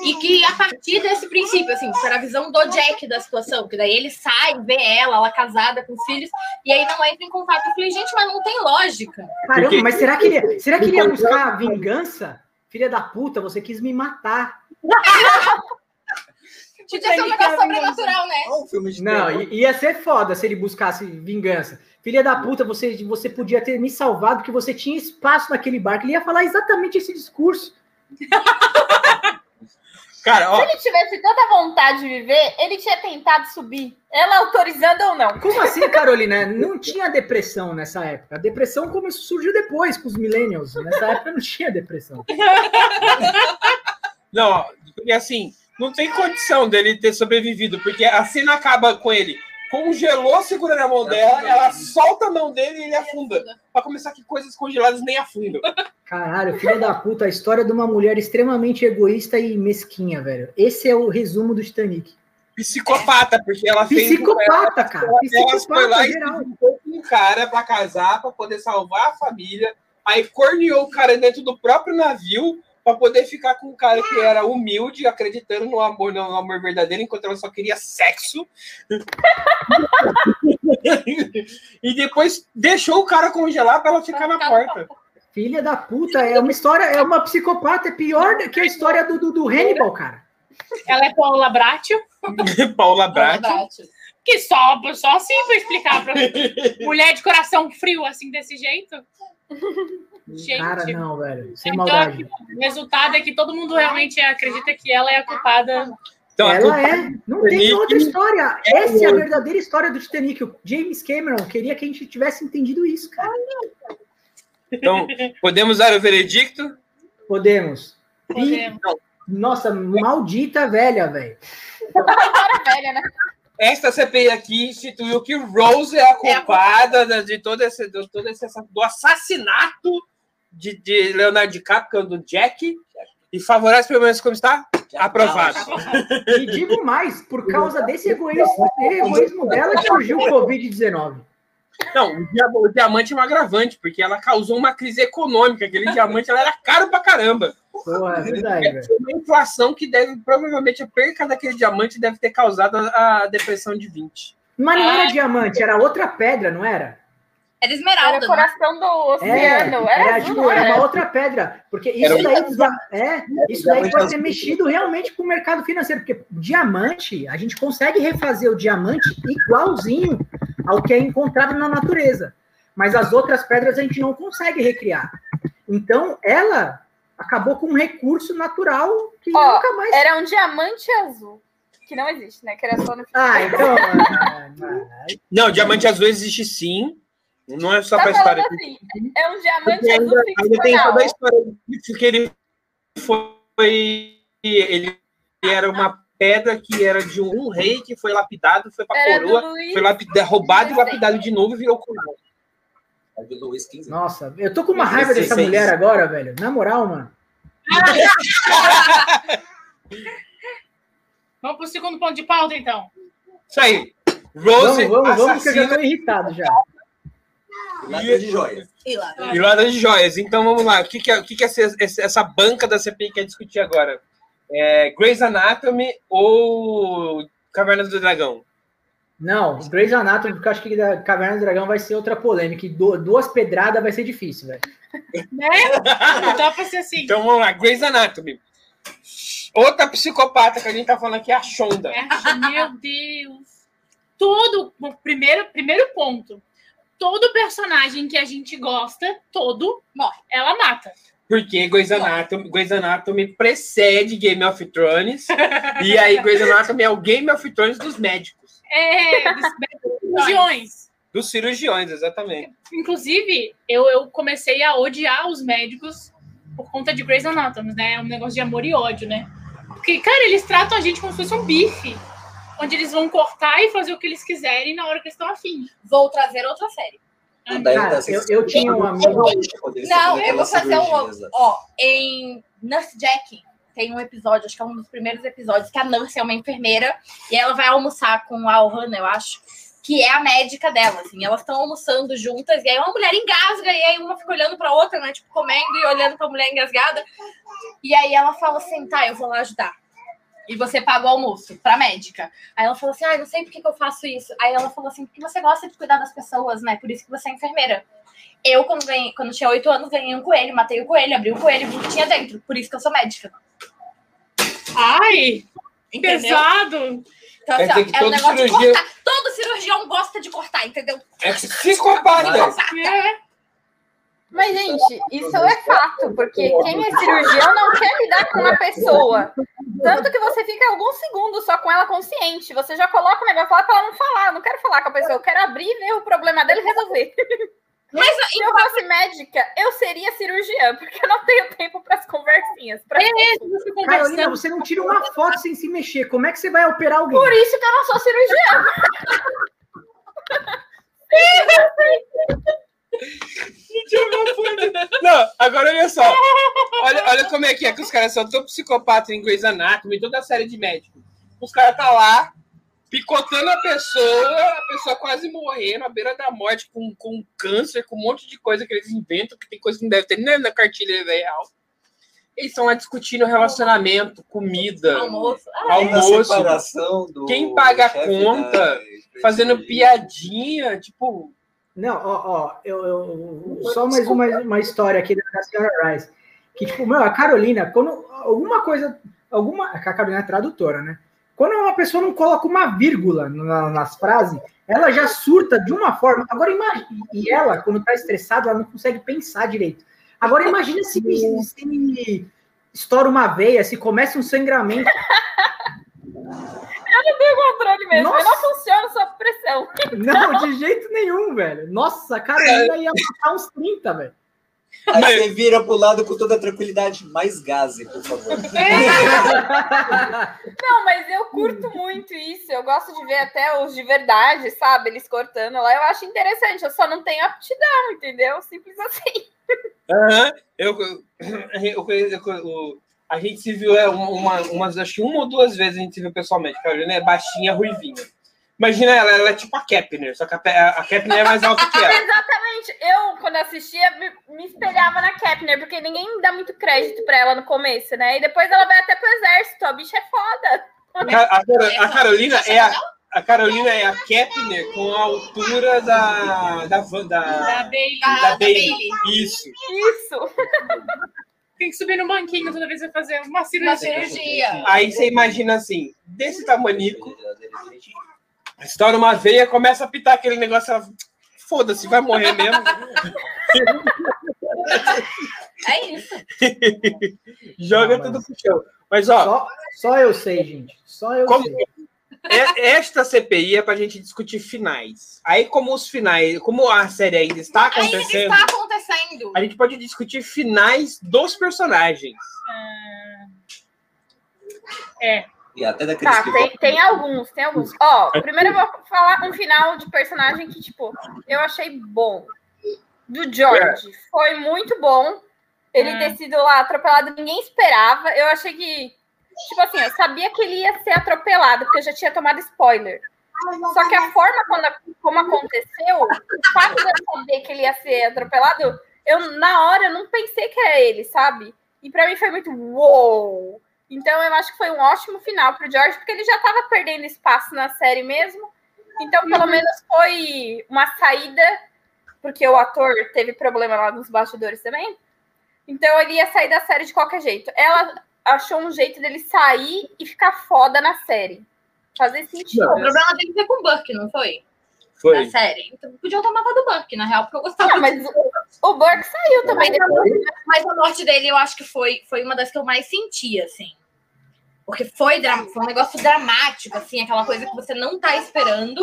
e que a partir desse princípio, assim, era a visão do Jack da situação, que daí ele sai, vê ela, ela casada com filhos, e aí não entra em contato. Eu falei, gente, mas não tem lógica. Caramba, mas será que ele, será que ele ia buscar vingança? Filha da puta, você quis me matar. Podia ser um negócio sobrenatural, né? Filme de Não, terror. ia ser foda se ele buscasse vingança. Filha da puta, você, você podia ter me salvado porque você tinha espaço naquele barco. Ele ia falar exatamente esse discurso. Cara, Se ó, ele tivesse tanta vontade de viver, ele tinha tentado subir. Ela autorizando ou não. Como assim, Carolina? Não tinha depressão nessa época. A depressão começou, surgiu depois com os millennials. Nessa época não tinha depressão. não, porque assim, não tem condição dele ter sobrevivido, porque a cena acaba com ele. Congelou segurando a mão dela, ela solta a mão dele e ele afunda. Pra começar que coisas congeladas nem afundam. Caralho, filha da puta, a história de uma mulher extremamente egoísta e mesquinha, velho. Esse é o resumo do Titanic. Psicopata, porque ela fez. Psicopata, cara. Ela foi lá Psicopata e geral. com um cara pra casar, pra poder salvar a família. Aí corneou o cara dentro do próprio navio pra poder ficar com um cara que era humilde, acreditando no amor, no amor verdadeiro, enquanto ela só queria sexo. e depois deixou o cara congelar pra ela ficar na porta. Filha da puta, é uma história, é uma psicopata, é pior do que a história do, do, do Hannibal, cara. Ela é Paula Bratio, Paula Brat. que só, só assim pra explicar pra mulher de coração frio assim desse jeito. Gente. Cara, não, velho. Sem Então, maldade. O resultado é que todo mundo realmente acredita que ela é a culpada. Então, a Ela culpa- é. Não tem outra história. Essa é a verdadeira história do Titanic. O James Cameron queria que a gente tivesse entendido isso, cara. Então, podemos dar o veredicto? Podemos. E, Podemos. nossa, maldita velha, velho. Velha, né? Esta CPI aqui instituiu que Rose é a culpada da- de todo esse, de todo esse do assassinato de, de Leonardo DiCaprio, que é o do Jack, e favorece pelo menos como está? Aprovado. E digo mais, por causa desse egoísmo, egoísmo dela que surgiu o Covid-19. Não, o, dia- o diamante é um agravante, porque ela causou uma crise econômica. Aquele diamante ela era caro pra caramba. Pô, é verdade, velho. Foi uma inflação que deve, provavelmente, a perca daquele diamante deve ter causado a, a depressão de 20. Mas não era diamante, era outra pedra, não era? Era Era esmeralda. o né? coração do É, oceano. Era, era, azul, tipo, não era era? uma outra pedra. Porque Era isso um daí, precisa- é, isso daí pode azul. mexido realmente com o mercado financeiro. Porque diamante, a gente consegue refazer o diamante igualzinho ao que é encontrado na natureza. Mas as outras pedras a gente não consegue recriar. Então, ela acabou com um recurso natural que Ó, nunca mais. Era um diamante azul. Que não existe, né? Que era só no Ah, então. Não, diamante azul existe sim. Não é só Tá pra história. assim, é um diamante Porque azul ainda, ainda tem toda a história disso que ele foi. Ele era uma pedra que era de um rei que foi lapidado, foi pra Era coroa, Luiz. foi lapida, roubado e lapidado de novo e virou coroa. É Luiz. Nossa, eu tô com uma raiva dessa 16. mulher agora, velho. Na moral, mano. Vamos pro segundo ponto de pauta, então. Isso aí. Vamos, Rose, vamos, vamos, que eu já tô irritado já. Lata de joias. E e Lara de Joias. Então vamos lá. O que, que, é, o que, que essa, essa banca da CPI quer discutir agora? É, Grey's Anatomy ou Cavernas do Dragão? Não, Grey's Anatomy, porque eu acho que da Caverna do Dragão vai ser outra polêmica. E du- duas pedradas vai ser difícil, velho. Né? Dá pra ser assim. Então vamos lá. Grey's Anatomy. Outra psicopata que a gente tá falando aqui é a Shonda. É, meu Deus. Todo. o Primeiro, primeiro ponto. Todo personagem que a gente gosta, todo, morre. Ela mata. Porque Grey's Anatomy, Grey's Anatomy precede Game of Thrones. e aí Grey's Anatomy é o Game of Thrones dos médicos. É, dos cirurgiões. Dos cirurgiões, exatamente. Inclusive, eu, eu comecei a odiar os médicos por conta de Grey's Anatomy, né? É um negócio de amor e ódio, né? Porque, cara, eles tratam a gente como se fosse um bife. Onde eles vão cortar e fazer o que eles quiserem na hora que eles estão afim. Vou trazer outra série. Cara, eu, eu tinha um amigo. Não, eu vou fazer um. Ó, em Nurse Jack tem um episódio, acho que é um dos primeiros episódios, que a Nurse é uma enfermeira e ela vai almoçar com a Ohana, eu acho, que é a médica dela, assim. Elas estão almoçando juntas e aí uma mulher engasga e aí uma fica olhando pra outra, né? Tipo, comendo e olhando pra mulher engasgada. E aí ela fala assim: tá, eu vou lá ajudar. E você paga o almoço pra médica. Aí ela falou assim: ah, não sei por que, que eu faço isso. Aí ela falou assim: porque você gosta de cuidar das pessoas, né? Por isso que você é enfermeira. Eu, quando, ganhei, quando tinha oito anos, ganhei um coelho, matei o coelho, abri o coelho, vi o que tinha dentro. Por isso que eu sou médica. Ai, Entendeu? pesado. Então, Quer assim, ó, que é um todo negócio de cirurgião- cortar. Todo cirurgião gosta de cortar, entendeu? É psicopata. É. Mas, gente, isso é fato, porque quem é cirurgião não quer lidar com uma pessoa. Tanto que você fica alguns segundos só com ela consciente. Você já coloca o negócio lá pra ela não falar. Eu não quero falar com a pessoa, eu quero abrir, ver o problema dela e resolver. Mas Se eu fosse médica, eu seria cirurgiã, porque eu não tenho tempo para as conversinhas. pra- É, Carolina, você não tira uma foto sem se mexer. Como é que você vai operar alguém? Por isso que eu não sou cirurgiã. Não, agora olha só. Olha, olha como é que é que os caras são tão psicopatas em Grey's Anatomy, em toda a série de médicos. Os caras tá lá, picotando a pessoa, a pessoa quase morrendo, à beira da morte, com, com câncer, com um monte de coisa que eles inventam, que tem coisa que não deve ter nem na cartilha real. Eles estão lá discutindo relacionamento, comida, almoço. A almoço, Quem paga a conta, da- fazendo piadinha, tipo. Não, ó, ó, eu, eu- só mais uma, uma história aqui da, senhora Rice. Que, tipo, meu, a Carolina, quando alguma coisa, alguma. A Carolina é tradutora, né? Quando uma pessoa não coloca uma vírgula na- nas frases, ela já surta de uma forma. Agora imagina. E ela, quando tá estressada, ela não consegue pensar direito. Agora imagina se, se estoura uma veia, se começa um sangramento. controle mesmo. Nossa. Eu não funciono sob pressão. Não, de jeito nenhum, velho. Nossa, a Carolina ia matar uns 30, velho. Aí você vira pro lado com toda tranquilidade. Mais gaze, por favor. Não, mas eu curto muito isso. Eu gosto de ver até os de verdade, sabe? Eles cortando lá. Eu acho interessante. Eu só não tenho aptidão, entendeu? Simples assim. Aham, eu, eu, eu, eu- eu- a gente se viu é, uma, uma, umas, acho que uma ou duas vezes a gente se viu pessoalmente. A Carolina é baixinha, ruivinha. Imagina ela, ela é tipo a Kepner, só que a, a Kepner é mais alta que ela. Exatamente. Eu, quando assistia, me, me espelhava na Kepner, porque ninguém dá muito crédito pra ela no começo, né? E depois ela vai até pro exército. A bicha é foda. A, a a Carolina é a, a Carolina é a Kepner com a altura da da, Van- Da da, Bailey. Ah, da da Bailey. Bailey. Isso. Isso. Tem que subir no banquinho toda vez que vai fazer uma Uma cirurgia. cirurgia. Aí você imagina assim, desse tamanico, estoura uma veia, começa a pitar aquele negócio, ela, foda-se, vai morrer mesmo. É isso. Joga Não, mas- tudo pro chão. Mas ó, Só, só eu sei, gente. Só eu Como- sei. É- Esta CPI é para a gente discutir finais. Aí, como os finais, como a série ainda está Ainda acontecendo, está acontecendo. a gente pode discutir finais dos personagens. É. E até daqueles Tá, que tem, tem alguns, tem alguns. Ó, primeiro eu vou falar um final de personagem que, tipo, eu achei bom. Do George. Foi muito bom. Ele Hum. ter sido lá atropelado, ninguém esperava. Eu achei que, tipo assim, eu sabia que ele ia ser atropelado, porque eu já tinha tomado spoiler. Só que a forma quando, como aconteceu, o fato de eu saber que ele ia ser atropelado, eu, na hora, eu não pensei que era ele, sabe? E pra mim foi muito uou! Então eu acho que foi um ótimo final pro George, porque ele já tava perdendo espaço na série mesmo. Então, pelo menos foi uma saída, porque o ator teve problema lá nos bastidores também. Então ele ia sair da série de qualquer jeito. Ela achou um jeito dele sair e ficar foda na série. Fazer sentido. O problema dele foi com o Burke, não foi? Foi. da série. Então, podiam ter matado o Burke, na real, porque eu gostava Ah, mas o, o Burke saiu também depois. Mas a morte dele, eu acho que foi, foi uma das que eu mais senti, assim. Porque foi, dra- foi um negócio dramático, assim, aquela coisa que você não tá esperando,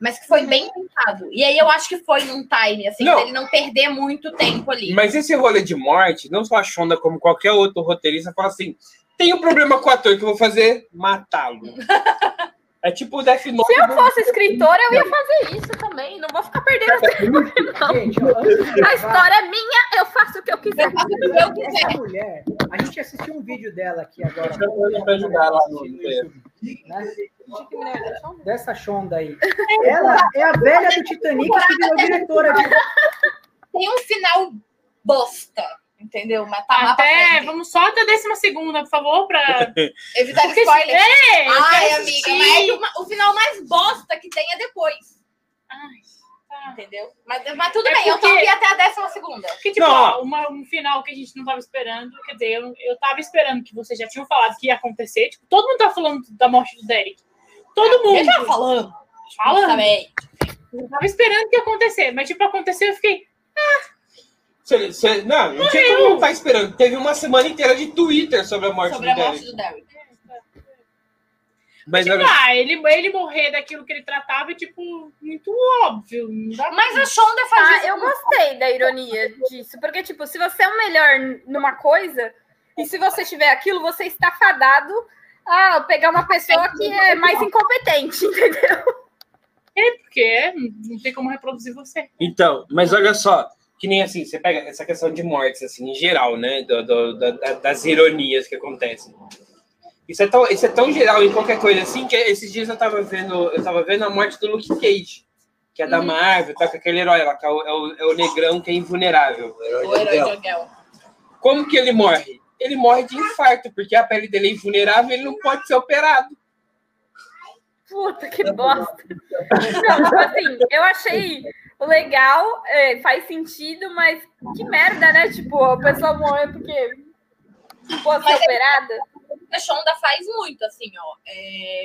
mas que foi bem pensado. E aí eu acho que foi num time, assim, Não. dele não perder muito tempo ali. Mas esse rolê de morte, não só a Shonda, como qualquer outro roteirista, fala assim: tem um problema com o ator que eu vou fazer, matá-lo. É tipo o Death Note. Se eu fosse escritora, eu ia fazer isso também. Não vou ficar perdendo tempo, não. Gente, de A história é minha, eu faço o que eu quiser. Eu faço o que eu quiser. Essa mulher, a gente assistiu um vídeo dela aqui agora. Eu pra ajudar lá no YouTube, né? Dessa Shonda aí. Ela é a velha do Titanic que virou diretora de. Tem um final bosta, entendeu? Mas tá Até, vamos só até a décima segunda, por favor, pra. Evitar Porque- spoiler. É, eu Ai, amiga, mas é o- final mais bosta que tem é depois, Ai. Entendeu? Mas, mas tudo É bem, eu porque- tô aqui até a décima segunda. Porque, tipo, ó, uma- um final que a gente não tava esperando, quer dizer, eu, eu tava esperando que vocês já tinham falado que ia acontecer. Tipo, todo mundo tá falando da morte do Derek. Todo Eu mundo. tava falando. Falando. Também. Eu tava esperando que ia acontecer, mas, tipo, aconteceu, eu fiquei. Cê- cê- não, não tinha como não estar esperando. Teve uma semana inteira de Twitter sobre a morte Sobre a do morte Derek. do Derek. Mas Tipo, ah, ele, ele morrer daquilo que ele tratava é, tipo, muito óbvio. Mas a Shonda faz Ah, isso. eu gostei da ironia disso, porque, tipo, se você é o melhor numa coisa, e se você tiver aquilo, você está fadado a pegar uma pessoa que é mais incompetente, entendeu? É, porque é, não tem como reproduzir você. Então, mas olha só, que nem assim, você pega essa questão de mortes, assim, em geral, né? do- do- da- das ironias que acontecem. Isso é, tão, isso é tão geral em qualquer coisa, assim, que esses dias eu tava vendo, eu tava vendo a morte do Luke Cage, que é da Marvel, tá com aquele herói lá, que é o, é o- é o negrão que é invulnerável. O herói O herói de aluguel. Como que ele morre? Ele morre de infarto, porque a pele dele é invulnerável e ele não pode ser operado. Puta, que bosta. Não, tipo assim, eu achei legal, é, faz sentido, mas que merda, né? Tipo, a pessoa morrer porque não pode ser Mas é- operada. A Shonda faz muito, assim, ó. É,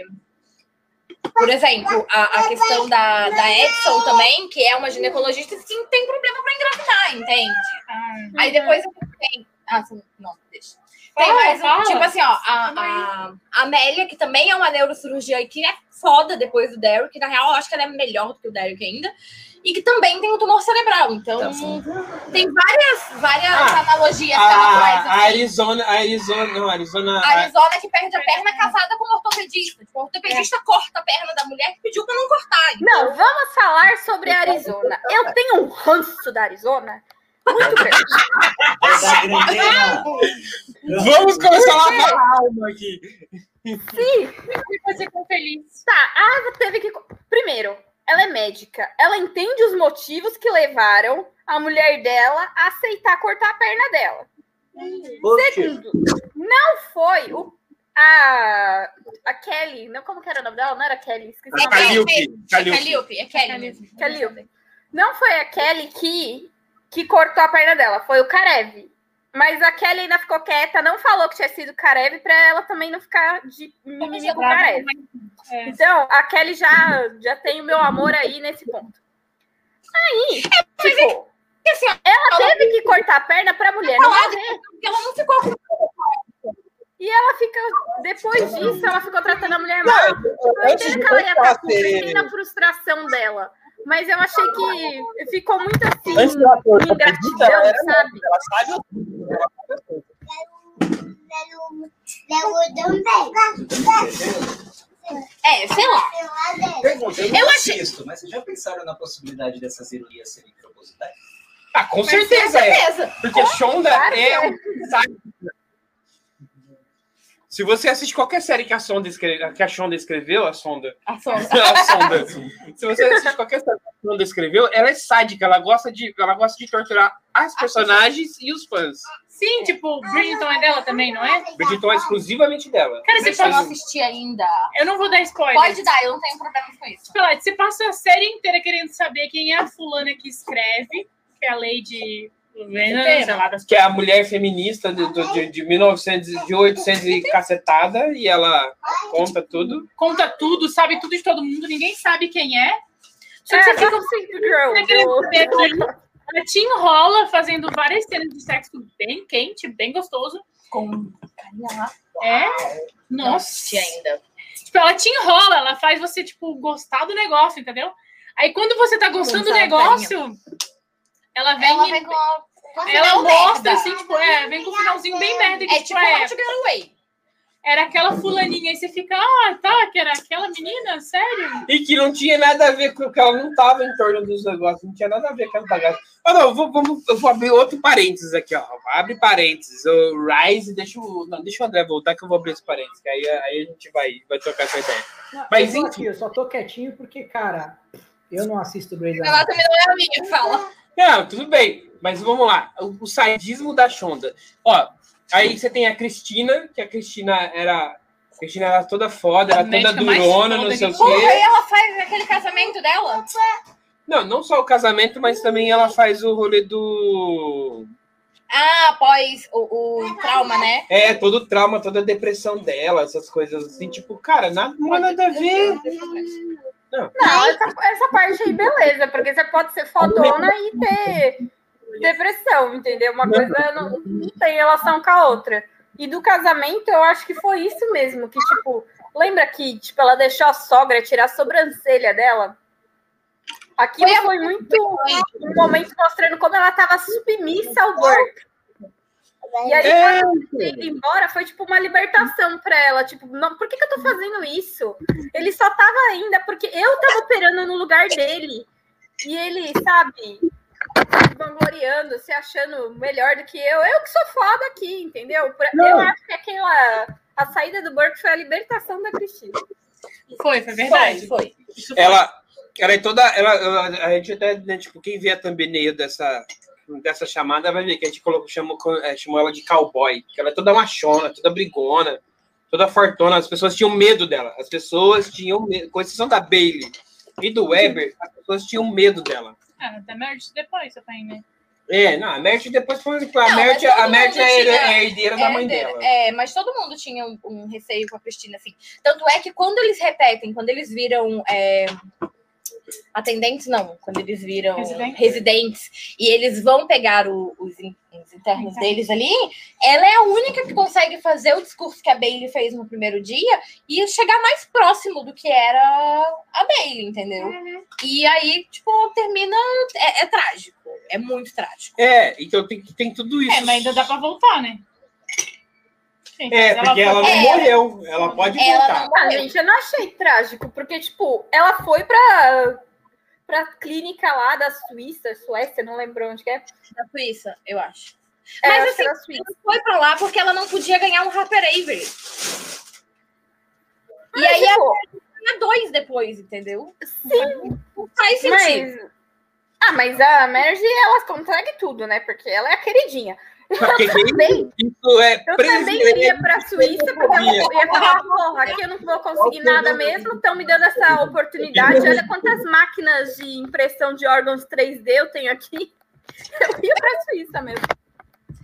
Por exemplo, a, a questão da, da Edson também, que é uma ginecologista que tem problema pra engravidar, entende? Ah, Aí depois tem. Ah, sim, não, deixa. Tem Fala, mais um, fala. tipo assim, ó, a, a, a Amélia, que também é uma neurocirurgiã que é foda depois do Derek, que na real eu acho que ela é melhor do que o Derek ainda, e que também tem um tumor cerebral. Então, Tá, tem várias, várias Ah, analogias que ela A, faz. a assim. Arizona, a Arizona, não, a Arizona. A Arizona que perde a perna casada com o ortopedista. Tipo, o ortopedista corta a perna da mulher que pediu pra não cortar. Não, vamos falar sobre a Arizona. Eu tenho um ranço da Arizona muito grandena. Vamos começar a lavar a alma aqui. Sim, você ficou feliz. tá. A Ava teve que. Primeiro, ela é médica. Ela entende os motivos que levaram a mulher dela a aceitar cortar a perna dela. Poxa, Segundo, não foi o. A, a Kelly, não, como que era o nome dela? Não era Kelly, esqueci o A nome. Calliope, É Calliope. É. Kelly. Não foi a Kelly que, que cortou a perna dela, foi o Karev. Mas a Kelly ainda ficou quieta, não falou que tinha sido o Karev, pra ela também não ficar de mimimi com o Karev. É. Então, a Kelly já, já tem o meu amor aí nesse ponto. Aí, tipo, assim, ó, ela teve que cortar a perna pra mulher não morrer. Porque ela não ficou com E ela fica, depois disso, ela ficou tratando a mulher mal. Eu entendo que ela ia estar com a frustração dela. Mas eu achei que ficou muito assim, Antes ingratidão, ela era- sabe? Ela sabe É, sei lá. eu Eu não achei- assisto, mas vocês já pensaram na possibilidade dessas ironias serem propositais? Ah, com Com certeza é. certeza. Porque Shonda Claro é que um sabe? Se você assiste qualquer série que a Sonda escreveu, que a Shonda escreveu, a Sonda, A Sonda. a Sonda. Se você assiste qualquer série que a Sonda escreveu, ela é sádica, ela gosta de, ela gosta de torturar as personagens e os fãs. Sim, tipo, Bridgerton é dela também, não é? Bridgerton é exclusivamente dela. Cara, você eu não passa... assisti ainda. Eu não vou dar spoiler. Pode dar, eu não tenho problema com isso. Falar, você passa a série inteira querendo saber quem é a fulana que escreve, que é a Lady... Lá, das... Que é a mulher feminista do- de, de 1900, de 800 e cacetada, e ela conta tudo. Conta tudo, sabe tudo de todo mundo, ninguém sabe quem é. Só É, que você fica Girl. Você saber que ela te enrola fazendo várias cenas de sexo bem quente, bem gostoso. Com carinha. É? Nossa. ainda. Tipo, ela te enrola, ela faz você, tipo, gostar do negócio, entendeu? Aí quando você tá gostando do negócio, ela vem, Ela e- vem com, um ela mostra, merda. assim, tipo, é, vem com um finalzinho bem merda. Que, É tipo, tipo é, How to Get Away. era aquela fulaninha, aí você fica, ah, tá, que era aquela menina, sério? E que não tinha nada a ver com que ela não tava em torno dos negócios, não tinha nada a ver com aquela bagaça. Ah, não, eu vou, vamos, eu vou abrir outro parênteses aqui, ó. Abre parênteses. O Rise, deixa o. Não, deixa o André voltar que eu vou abrir esse parênteses, que aí, aí a gente vai, vai trocar essa ideia. Não, Mas eu enfim. aqui, eu só tô quietinho porque, cara, eu não assisto Grey's Ela Anatomy. também não é a minha, fala. Não, tudo bem, mas vamos lá. O, o sadismo da Shonda. Ó, aí você tem a Cristina, que a Cristina era. A Cristina era toda foda, A era toda durona, não sei o que- Porra, quê. aí ela faz aquele casamento dela. Não, não só o casamento, mas também ela faz o rolê do. Ah, após o, o trauma, né? É, todo o trauma, toda a depressão dela, essas coisas assim, tipo, cara, nada, não nada a ver. Não, essa, essa parte aí, beleza, porque você pode ser fodona e ter depressão, entendeu? Uma coisa não, não tem relação com a outra. E do casamento, eu acho que foi isso mesmo, que, tipo, lembra que, tipo, ela deixou a sogra tirar a sobrancelha dela? Aquilo Foi foi muito um momento mostrando como ela estava submissa ao Burke. E aí, É, quando ele embora, foi tipo uma libertação pra ela. Tipo, não, por que, que eu tô fazendo isso? Ele só tava ainda porque eu tava operando no lugar dele. E ele, sabe, se vangloriando, se achando melhor do que eu. Eu que sou foda aqui, entendeu? Pra- Não. Eu acho que aquela. A saída do Burke foi a libertação da Cristina. Foi, foi verdade. Foi, foi. Isso foi. ela, ela é toda. Ela, ela- a gente até, né, tipo, quem vê a thumbnail dessa, dessa chamada vai ver que a gente colocou, chamou, é, chamou ela de cowboy, que ela é toda machona, toda brigona, toda fortona. As pessoas tinham medo dela. As pessoas tinham medo, com exceção da Bailey e do Weber, as pessoas tinham medo dela. Ah, da Meredith depois, você tá indo, né? É, não, a Mert depois foi. A Mert, a Mert é tinha- a herdeira da mãe dela. É, mas todo mundo tinha um, um receio com a Cristina, assim. Tanto é que quando eles repetem, quando eles viram é, atendentes, não, quando eles viram Residentes. residentes, e eles vão pegar o- os, os internos deles ali, ela é a única que consegue fazer o discurso que a Bailey fez no primeiro dia e chegar mais próximo do que era a Bailey, entendeu? E aí, tipo, termina. É, é trágico. É muito trágico. É, então tem, tem tudo isso. É, mas ainda dá pra voltar, né? Gente, É, porque ela não É. morreu. Ela pode Ela voltar. não- Ah, gente, eu não achei trágico, porque, tipo, ela foi pra, pra clínica lá da Suíça, Suécia, não lembro onde que é. Da Suíça, eu acho. É, Mas, acho assim. Ela foi pra lá porque ela não podia ganhar um Harper Avery. E Mas, aí ela tipo, ganha dois depois, entendeu? sim, Não faz sentido. mas... Ah, mas a Merge, ela consegue tudo, né? Porque ela é a queridinha. Também, isso é eu também iria pra Suíça, porque eu ia falar, porra, aqui eu não vou conseguir nada mesmo, estão me dando essa oportunidade. Olha quantas máquinas de impressão de órgãos 3D eu tenho aqui. Eu ia pra Suíça mesmo.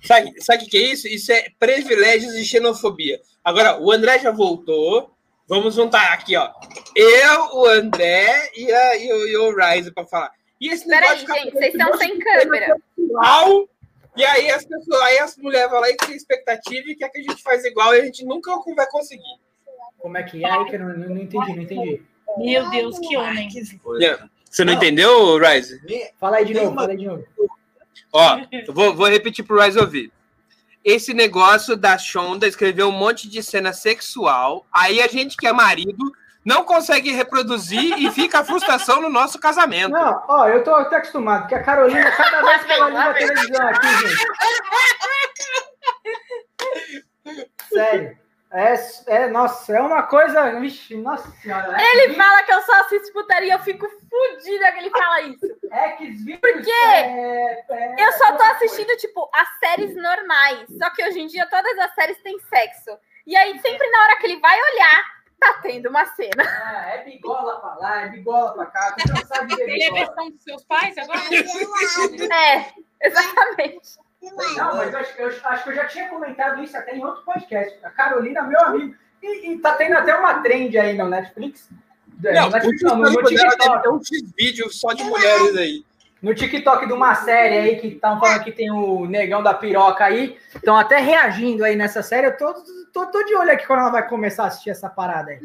Sabe, sabe o que é isso? Isso é privilégios e xenofobia. Agora, o André já voltou. Vamos juntar aqui, ó. Eu, o André e, a, e, o, e o Rise para falar. E esse Peraí, negócio gente, vocês estão sem câmera. igual. E aí as pessoas, aí as mulheres vão lá e têm expectativa e quer que a gente faz igual e a gente nunca vai conseguir. Como é que é? Aí que eu não, não, entendi, não entendi. Meu Deus, que homem. Você não, entendeu, Rise? Fala aí de Tem novo, fala aí de novo. Ó, eu vou, vou repetir pro Rise ouvir. Esse negócio da Shonda escrever um monte de cena sexual, aí a gente que é marido não consegue reproduzir e fica a frustração no nosso casamento. Não, ó, eu tô até acostumado, porque a Carolina, cada vez que ela liga a televisão aqui, gente. Sério. É, é, nossa, é uma coisa. Vixe, nossa senhora. Ele fala que eu só assisto putaria, eu fico fodida que ele fala isso. Por quê? É, Eu só tô assistindo, tipo, as séries normais. Só que hoje em dia todas as séries têm sexo. E aí, sempre na hora que ele vai olhar, tá tendo uma cena. Ah, é bigola pra lá, é bigola pra cá. Você não sabe ver Ele é versão dos seus pais agora? É, exatamente. Não, mas eu acho, eu acho que eu já tinha comentado isso até em outro podcast. A Carolina, meu amigo. E, e tá tendo até uma trend aí no Netflix É, Não, no Netflix não, no, no TikTok. ter um X-vídeo só de mulheres aí. No TikTok de uma série aí que estão falando que tem o negão da piroca aí, estão até reagindo aí nessa série. Eu tô, tô, de olho aqui quando ela vai começar a assistir essa parada aí.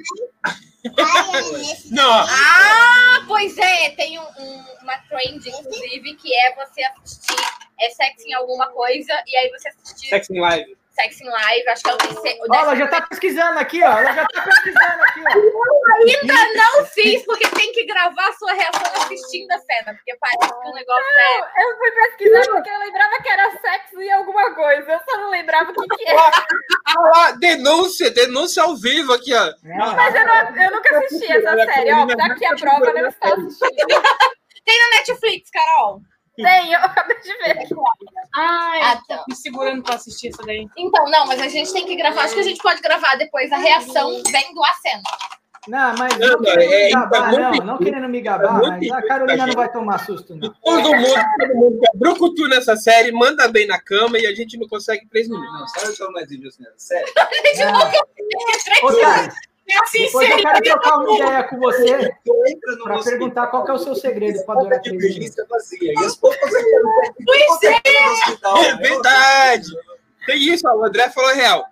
Não, Ah, pois é, tem um- um- uma trend, inclusive, que é você assistir é sexo em alguma coisa e aí você assistir Sex in Live. Sexo em live, acho que é o terceiro. o Ó, ela já tá pesquisando aqui, ó. Ela já tá pesquisando aqui, ó. Ainda não fiz, porque tem que gravar a sua reação assistindo a cena, porque parece que o negócio é. Eu fui pesquisar porque eu lembrava que era sexo e alguma coisa. Eu só não lembrava o que, que era. Lá, denúncia, denúncia ao vivo aqui, ó. Mas eu, não- eu nunca assisti essa série. Ó, daqui a prova não está assistindo. Tem na Netflix, Carol. Tem, eu acabei de ver. Ai, Ah, tá. me segurando pra assistir essa daí. Então, não, mas a gente tem que gravar. Acho que a gente pode gravar depois a reação vendo a cena. Não, mas Não, não querendo é- me é gabar, muito não. Não querendo me gabar, muito mas a Carolina não gente. vai tomar susto, não. Todo mundo, todo mundo que é brucutu nessa série, manda bem na cama e a gente não consegue três minutos. Não, sabe o que é mais injusto nessa série? Ô, Thales, É assim, depois eu quero trocar uma ideia com você pra perguntar qual que é o seu segredo pra Falta durar de três emergência vazia. E Pois é. hospital. É verdade. Tem isso, o André falou a real.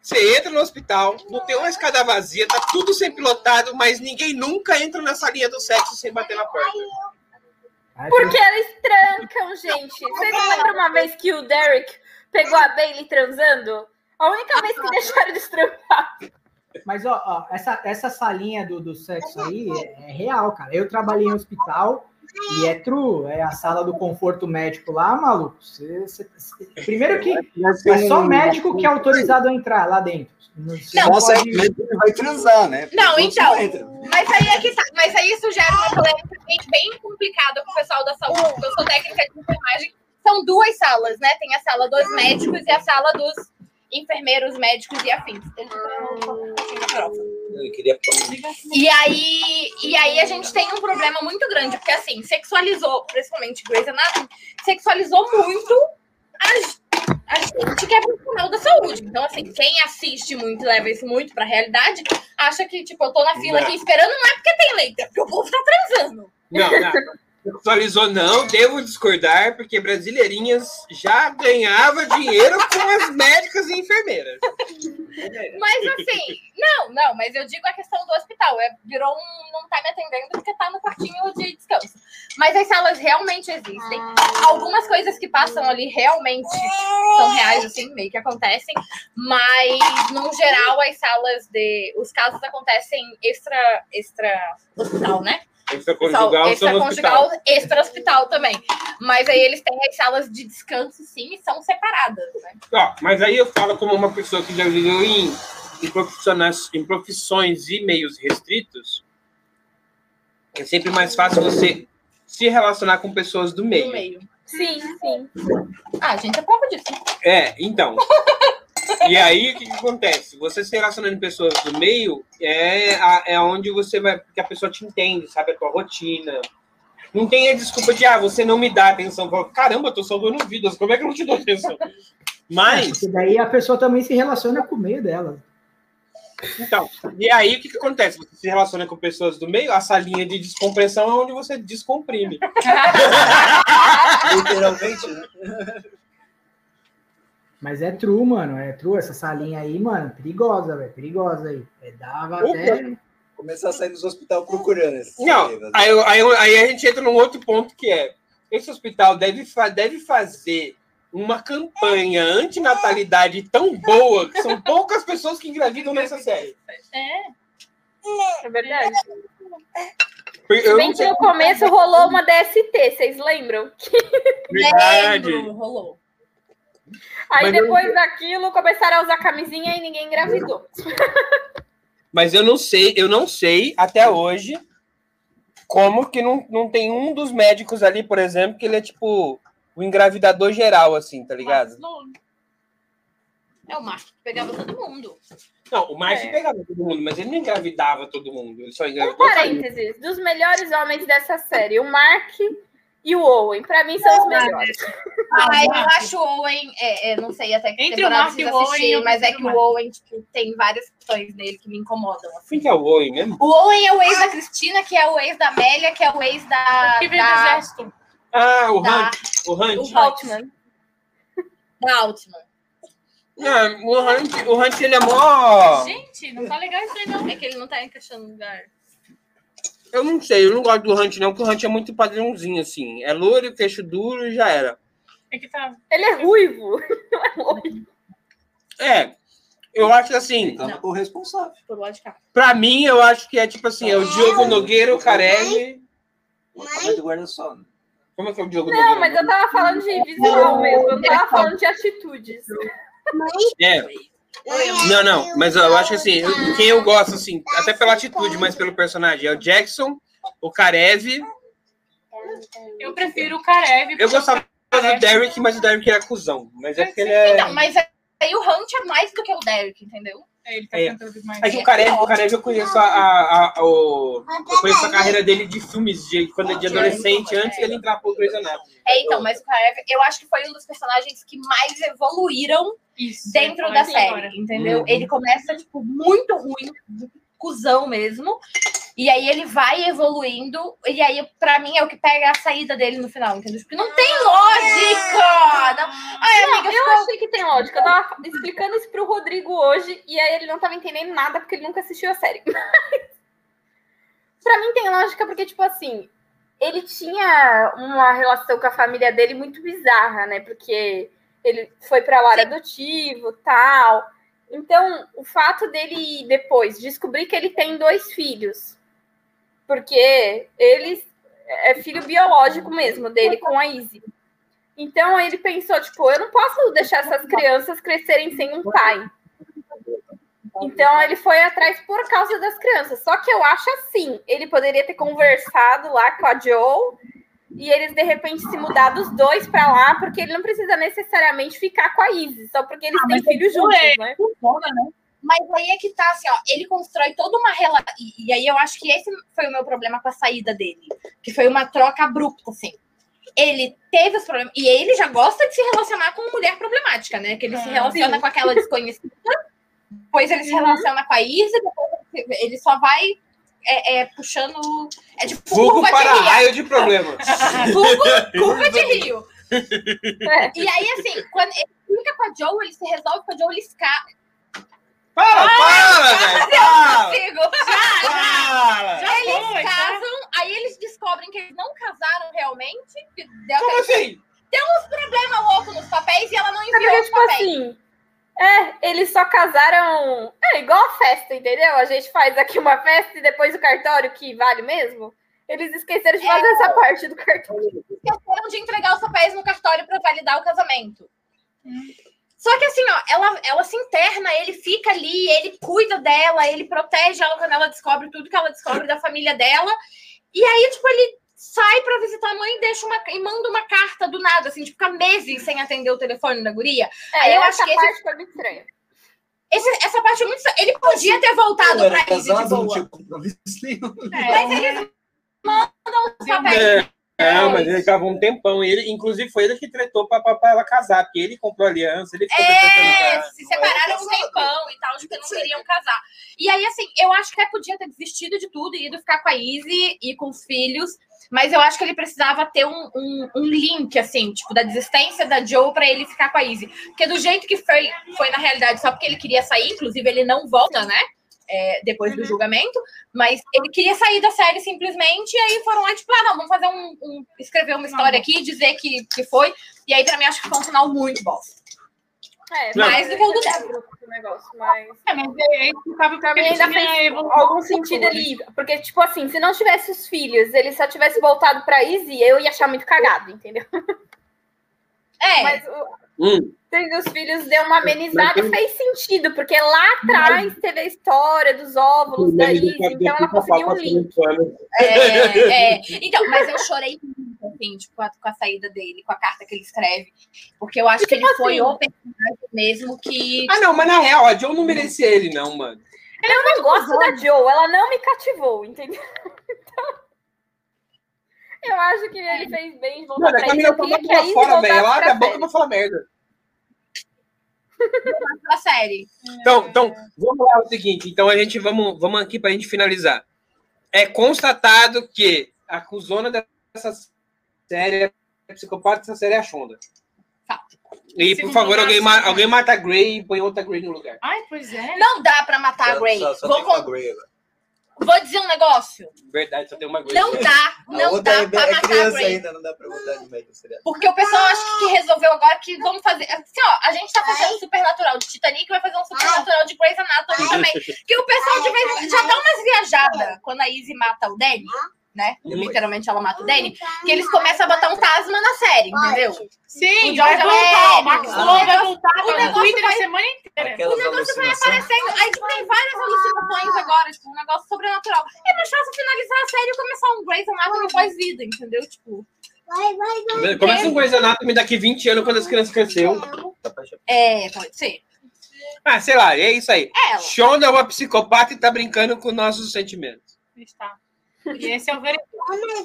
Você entra no hospital, não tem uma escada vazia, tá tudo sempre lotado, mas ninguém nunca entra nessa linha do sexo sem bater na porta. Porque eles trancam, gente. Vocês lembram uma vez que o Derek pegou a Bailey transando? A única vez que deixaram eles trancar. Mas, ó, ó, essa, essa salinha do, do sexo aí é, é real, cara. Eu trabalhei em hospital e é true. É a sala do conforto médico lá, maluco. Você- você- você- primeiro que é só médico que é autorizado a entrar lá dentro. Você Não, Nossa, pode- ele vai transar, né? Não, então. Mas aí é que tá. Mas aí isso gera uma polêmica bem, bem complicada com o pessoal da saúde, porque eu sou técnica de enfermagem. São duas salas, né? Tem a sala dos médicos e a sala dos enfermeiros, médicos e afins. Queria E aí, e aí a gente tem um problema muito grande, porque assim, sexualizou, principalmente Grey's Anatomy, sexualizou muito a, a gente que é profissional da saúde. Então, assim, quem assiste muito e leva isso muito pra realidade, acha que, tipo, eu tô na fila aqui esperando, não é porque tem leite, é porque o povo tá transando. Não, não. Sexualizou não, devo discordar, porque Brasileirinhas já ganhava dinheiro com as médicas e enfermeiras. Mas assim, não, não, mas eu digo a questão do hospital. É, virou um. Não tá me atendendo porque tá no quartinho de descanso. Mas as salas realmente existem. Algumas coisas que passam ali realmente são reais, assim, meio que acontecem. Mas, no geral, as salas de. Os casos acontecem extra, extra hospital, né? Extraconjugal, extra são no hospital. conjugal, extra hospital também. Mas aí eles têm as salas de descanso, sim, e são separadas, né? Ó, mas aí eu falo como uma pessoa que já viveu em, em, profissionais, em profissões e meios restritos, que é sempre mais fácil você se relacionar com pessoas do meio. No meio. Sim, sim. Ah, a gente é prova disso. É, então. E aí, o que, que acontece? Você se relacionando com pessoas do meio é, a- é onde você vai. Porque a pessoa te entende, sabe a tua rotina. Não tem a desculpa de, ah, você não me dá atenção. Fala, Caramba, eu tô salvando vidas, como é que eu não te dou atenção? Mas, Porque daí a pessoa também se relaciona com o meio dela. então, e aí o que, que acontece? Você se relaciona com pessoas do meio, a salinha de descompressão é onde você descomprime. Literalmente, né? Mas é true, mano. É true. Essa salinha aí, mano, perigosa, velho. Perigosa aí. É, dava Opa. até. Começar a sair dos hospitais procurando Não, aí, eu- aí, aí a gente entra num outro ponto que é: esse hospital deve, fa- deve fazer uma campanha antinatalidade tão boa que são poucas pessoas que engravidam nessa série. É verdade. Porque Se Eu bem que no começo rolou uma DST, vocês lembram? verdade. Lembro, rolou. Aí Mas eu- depois daquilo começaram a usar camisinha e ninguém engravidou. Mas eu não sei, eu não sei até hoje como que não, não tem um dos médicos ali, por exemplo, que ele é tipo o engravidador geral, assim, tá ligado? É o Marco que pegava todo mundo. Não, o Márcio É. pegava todo mundo, mas ele não engravidava todo mundo. Ele só Um engravidava. parênteses, dos melhores homens dessa série, o Mark e o Owen. Pra mim são os melhores. Ah, eu acho o Owen, é, é, não sei até que Entre o temporada vocês e o eu mas é que o o. Owen tipo, tem várias questões nele que me incomodam. assim. Quem que é o Owen mesmo? O Owen é o ex da Cristina, que é o ex da Amélia, que é o ex da, Que veio do da, exército. Ah, o da, Hunt. O Hunt. O Altman. da Altman. Não, o Hunt, o Hunt, ele é mó... Gente, não tá legal isso aí, não. É que ele não tá encaixando no lugar. Eu não sei, eu não gosto do Hunt não, porque o Hunt é muito padrãozinho, assim. É loiro, queixo duro e já era. É que tá. Ele é ruivo. Não é loiro. É, eu acho assim, com o responsável. Por lógica. pra mim, eu acho que é tipo assim, é o Diogo Nogueira, o Carelli... O tamanho do guarda-sol. né? Como é que é o Diogo Não, Nogueira? mas eu tava falando de visual mesmo. Eu não tava falando de atitudes. É. Não, não, mas eu acho que assim, eu- quem eu gosto, assim, até pela atitude, mas pelo personagem, é o Jackson, o Karev. Eu prefiro o Karev. Eu gostava do Derek, mas o Derek era cuzão. Mas é porque ele é. Então, mas aí o Hunt é mais do que o Derek, entendeu? É, Ele tá É. cantando mais. É que o Karev, o Karev eu conheço a, a, a- o, eu conheço a carreira dele de filmes de quando ele de adolescente, antes dele entrar pro Grey's Anatomy. É, então, mas o Karev, eu acho que foi um dos personagens que mais evoluíram Isso, dentro da série, agora. entendeu? Uhum. Ele começa, tipo, muito ruim, cuzão mesmo. E aí ele vai evoluindo, e aí, pra mim, é o que pega a saída dele no final, entendeu? Porque não tem lógica! Não... Eu ficou... achei que tem lógica. Eu tava explicando isso pro Rodrigo hoje e aí ele não tava entendendo nada porque ele nunca assistiu a série. pra mim tem lógica porque, tipo assim, ele tinha uma relação com a família dele muito bizarra, né? Porque ele foi pra lar adotivo tal. Então, o fato dele depois descobrir que ele tem dois filhos, porque ele é filho biológico mesmo dele com a Izzy. Então ele pensou, tipo, eu não posso deixar essas crianças crescerem sem um pai. Então ele foi atrás por causa das crianças. Só que eu acho assim, ele poderia ter conversado lá com a Joe e eles de repente se mudar dos dois pra lá, porque ele não precisa necessariamente ficar com a Izzy, só porque eles têm filhos juntos, né? Mas aí é que tá, assim, ó, ele constrói toda uma relação. E, e aí eu acho que esse foi o meu problema com a saída dele. Que foi uma troca abrupta, assim. Ele teve os problemas. E ele já gosta de se relacionar com uma mulher problemática, né? Que ele se Ah, relaciona sim. com aquela desconhecida, depois ele se Uhum. relaciona com a Izzy, depois ele só vai é, é, puxando. É tipo Fogo curva de para rio. raio de problema. Curva, curva de rio. É. E aí, assim, quando ele fica com a Joe, ele se resolve com a Joe, ele escapa. Para, para, velho, para, Consigo. para. Já Eles foi, tá? casam, aí eles descobrem que eles não casaram realmente. Que deu Como assim? problema louco nos papéis e ela não É enviou porque, os tipo papéis. assim, é, eles só casaram. É igual a festa, entendeu? A gente faz aqui uma festa e depois o cartório que vale mesmo. Eles esqueceram de fazer essa parte do cartório. Esqueceram de entregar os papéis no cartório para validar o casamento. Só que assim, ó, ela, ela se interna, ele fica ali, ele cuida dela, ele protege ela quando ela descobre tudo que ela descobre da família dela. E aí, tipo, ele sai pra visitar a mãe e deixa uma e manda uma carta do nada, assim, tipo, fica meses sem atender o telefone da guria. É, Aí eu essa acho que esse- parte foi muito estranha. Esse- essa parte é muito. estranha. Ele podia ter voltado pra Izzy de não boa. tinha compromisso nenhum. Mas eles mandam os papéis. É, não, mas ele ficava um tempão. E ele, inclusive, foi ele que tretou pra, pra, pra ela casar, porque ele comprou a aliança, ele ficou É, se separaram um tempão e tal, de que não queriam casar. E aí, assim, eu acho que até podia ter desistido de tudo e ido ficar com a Izzy e com os filhos. Mas eu acho que ele precisava ter um, um, um link, assim, tipo, da desistência da Joe pra ele ficar com a Izzy. Porque do jeito que foi, foi na realidade, só porque ele queria sair, inclusive ele não volta, né? É, depois do julgamento, mas ele queria sair da série simplesmente, e aí foram lá, tipo, ah, não, vamos fazer um, um- escrever uma história aqui, dizer que, que foi, e aí pra mim acho que foi um final muito bom. É. Mais do que o do é Débora. negócio, mas. É, mas é explicável porque ele ainda fez evolução. algum sentido ali. Porque, tipo assim, se não tivesse os filhos, ele só tivesse voltado pra Izzy, eu ia achar muito cagado, entendeu? É, Mas o, Hum, tendo os filhos deu uma amenizada e fez sentido, porque lá atrás teve a história dos óvulos da Izzy, então ela conseguiu um link. É, é. Então, mas eu chorei muito, assim, tipo, com a, com a saída dele, com a carta que ele escreve. Porque eu acho que ele foi o personagem mesmo que. Ah, não, mas na real, a Joe não merecia ele, não, mano. Eu não gosto da Joe, ela não me cativou, entendeu? Então, Eu acho que ele fez bem de voltar Mano, pra isso. Eu tá queria que a lá Izzy fora, velho. Ela abre a boca pra falar merda. Pra série. Então, então, vamos lá, é o seguinte. Então, a gente, vamos, vamos aqui pra gente finalizar. É constatado que a cuzona dessa série, a psicopata dessa série é a Shonda. Fato. E, por favor, alguém, ma- alguém mata a Grey e põe outra Grey no lugar. Ai, pois é. Não dá pra matar a Grey. Só, só vou, uma con- Grey agora. Vou dizer um negócio. Verdade, só tem uma Grey. Não dá, não dá é, pra é matar a Grey. ainda, não dá pra botar de seriado. Porque o pessoal acha que resolveu agora que vamos fazer. Assim, ó, a gente tá fazendo Supernatural de Titanic, vai fazer um Supernatural de Grey's Anatomy também. Que o pessoal de vez já dá umas viajadas quando a Izzy mata o Danny, né? Literalmente ela mata o Danny. Que eles começam a botar um tasma na série, entendeu? Sim, O vai voltar. Aéreo. O Max Lobo vai negócio- voltar o negócio Twitter a vai- semana inteira. Aquelas O negócio vai aparecendo. Aí tipo, tem várias alucinações agora, tipo, um negócio sobrenatural. É mais fácil finalizar a série e começar um Grey's Anatomy pós-vida, entendeu? Tipo, Começa um Grey's Anatomy daqui 20 anos, quando as crianças cresceram. É, pode ser. Ah, sei lá, é isso aí. Ela. Shonda é uma psicopata e tá brincando com nossos sentimentos. Está. E esse é o veredito.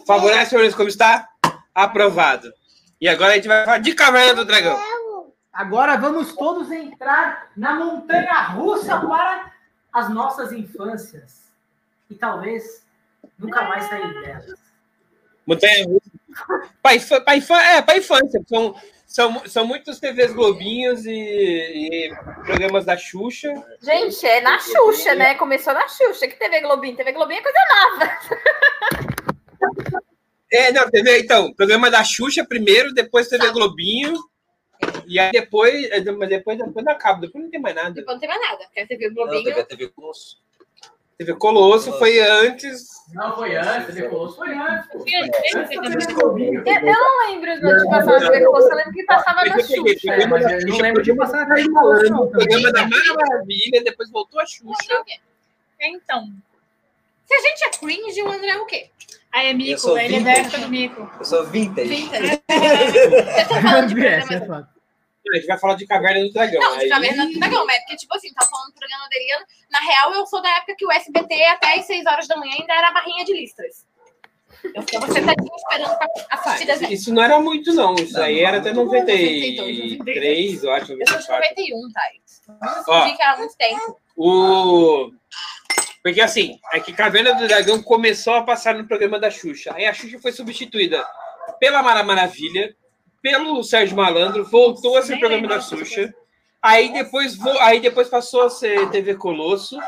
Favorece senhores como está? Aprovado. E agora a gente vai falar de Caverna do Dragão. Agora vamos todos entrar na montanha russa para as nossas infâncias. E talvez nunca mais sair delas. Montanha russa. Infância, pra, infância, é, pra infância. São, são, são muitos TVs Globinhos e, e programas da Xuxa. Gente, é na Xuxa, né? Começou na Xuxa. Que TV Globinho? TV Globinho é coisa nova. É, não, TV, então, programa da Xuxa primeiro, depois TV Globinho. E aí depois, mas depois, depois não acaba, depois não tem mais nada. Depois não tem mais nada. Porque a TV Não, Globinho. a TV Colosso. TV Colosso foi antes. Não foi antes, TV Colosso foi antes. pô. Eu, não lembro de onde passava a TV Colosso. Eu lembro que passava na Xuxa. mas eu não lembro de passar na não, O programa da Mara Maravilha, depois voltou a Xuxa. Então, Se a gente é cringe, o André é o quê? aí é Mico, ele é da época do Mico. Eu sou vintage. Vintage. Você tá falando de programa é foda. A gente vai falar de Caverna do Dragão. Não, de Aí- Caverna do Dragão, mas é porque, tipo assim, tá falando do programa dele. Na real, eu sou da época que o SBT até as 6 horas da manhã ainda era a barrinha de listras. Eu ficava sentadinha esperando pra assistir desenho. Isso não era muito, não. Isso Não, aí era até 93, 92, eu acho. Eu sou de 94. 91, tá? Ó. Eu que há muito tempo. O... Porque assim, é que Caverna do Dragão começou a passar no programa da Xuxa. Aí a Xuxa foi substituída pela Mara Maravilha, pelo Sérgio Malandro, voltou a ser programa da Xuxa. Aí depois, aí depois passou a ser TV Colosso.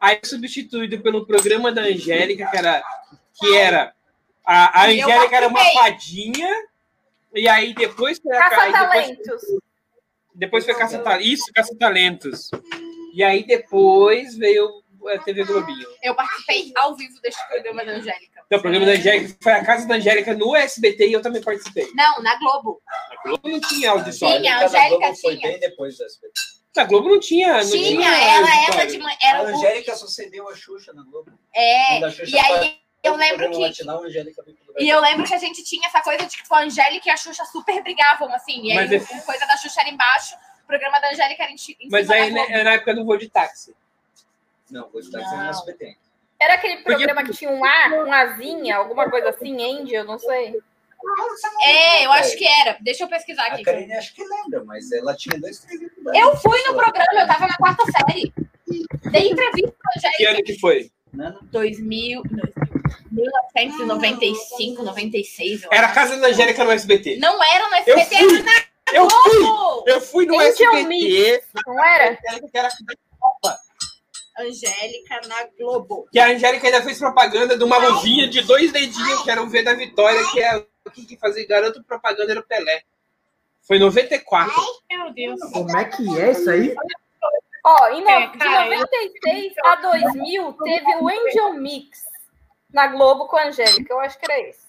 Aí substituído pelo programa da Angélica, que era, que era a, a Angélica era uma fadinha. E aí depois foi a aí depois- Caça-talentos. depois foi Caça Talentos. Isso, Caça Talentos. E aí depois veio TV Globinho. Eu participei ao vivo deste programa da Angélica. Então, o programa da Angélica foi a Casa da Angélica no SBT e eu também participei. Não, na Globo. A Globo não tinha auditório. Tinha, a Angélica Globo foi tinha. bem depois do SBT. A Globo não tinha. Não Tinha, tinha ela era de manhã. A. Angélica sucedeu a Xuxa na Globo. É, e aí eu lembro que. Lugar E eu lembro que a gente tinha essa coisa de que tipo, a Angélica e a Xuxa super brigavam, assim. E aí Mas a coisa da Xuxa era embaixo, o programa da Angélica era em, em Mas cima aí da né, na época do voo de táxi. Não, vou estar sendo no Não. SBT. Era aquele Porque- programa que tinha um A, um Azinha, alguma coisa assim, Angel, não sei. É, eu acho que era. Deixa eu pesquisar A aqui. Karine acho que lembra, mas ela tinha dois, três Eu fui no programa, eu tava na quarta série. Dei entrevista pra Que Angélica. ano que foi? Não, não. 2000, 1995, 96. Eu Era a. Casa da Angélica no SBT. Não era no Eu SBT, fui! era na Eu fui! Eu fui no SBT. Não era? Era- Angélica na Globo. Que a Angélica ainda fez propaganda de uma luvinha de dois dedinhos, que era o V da Vitória, que é o que que fazia garoto propaganda era o Pelé. Foi em 94. Meu Deus. Como é que é isso aí? Ó, em no- É, de cara, 96 a 2000 teve o Angel Mix na Globo com a Angélica. Eu acho que era esse.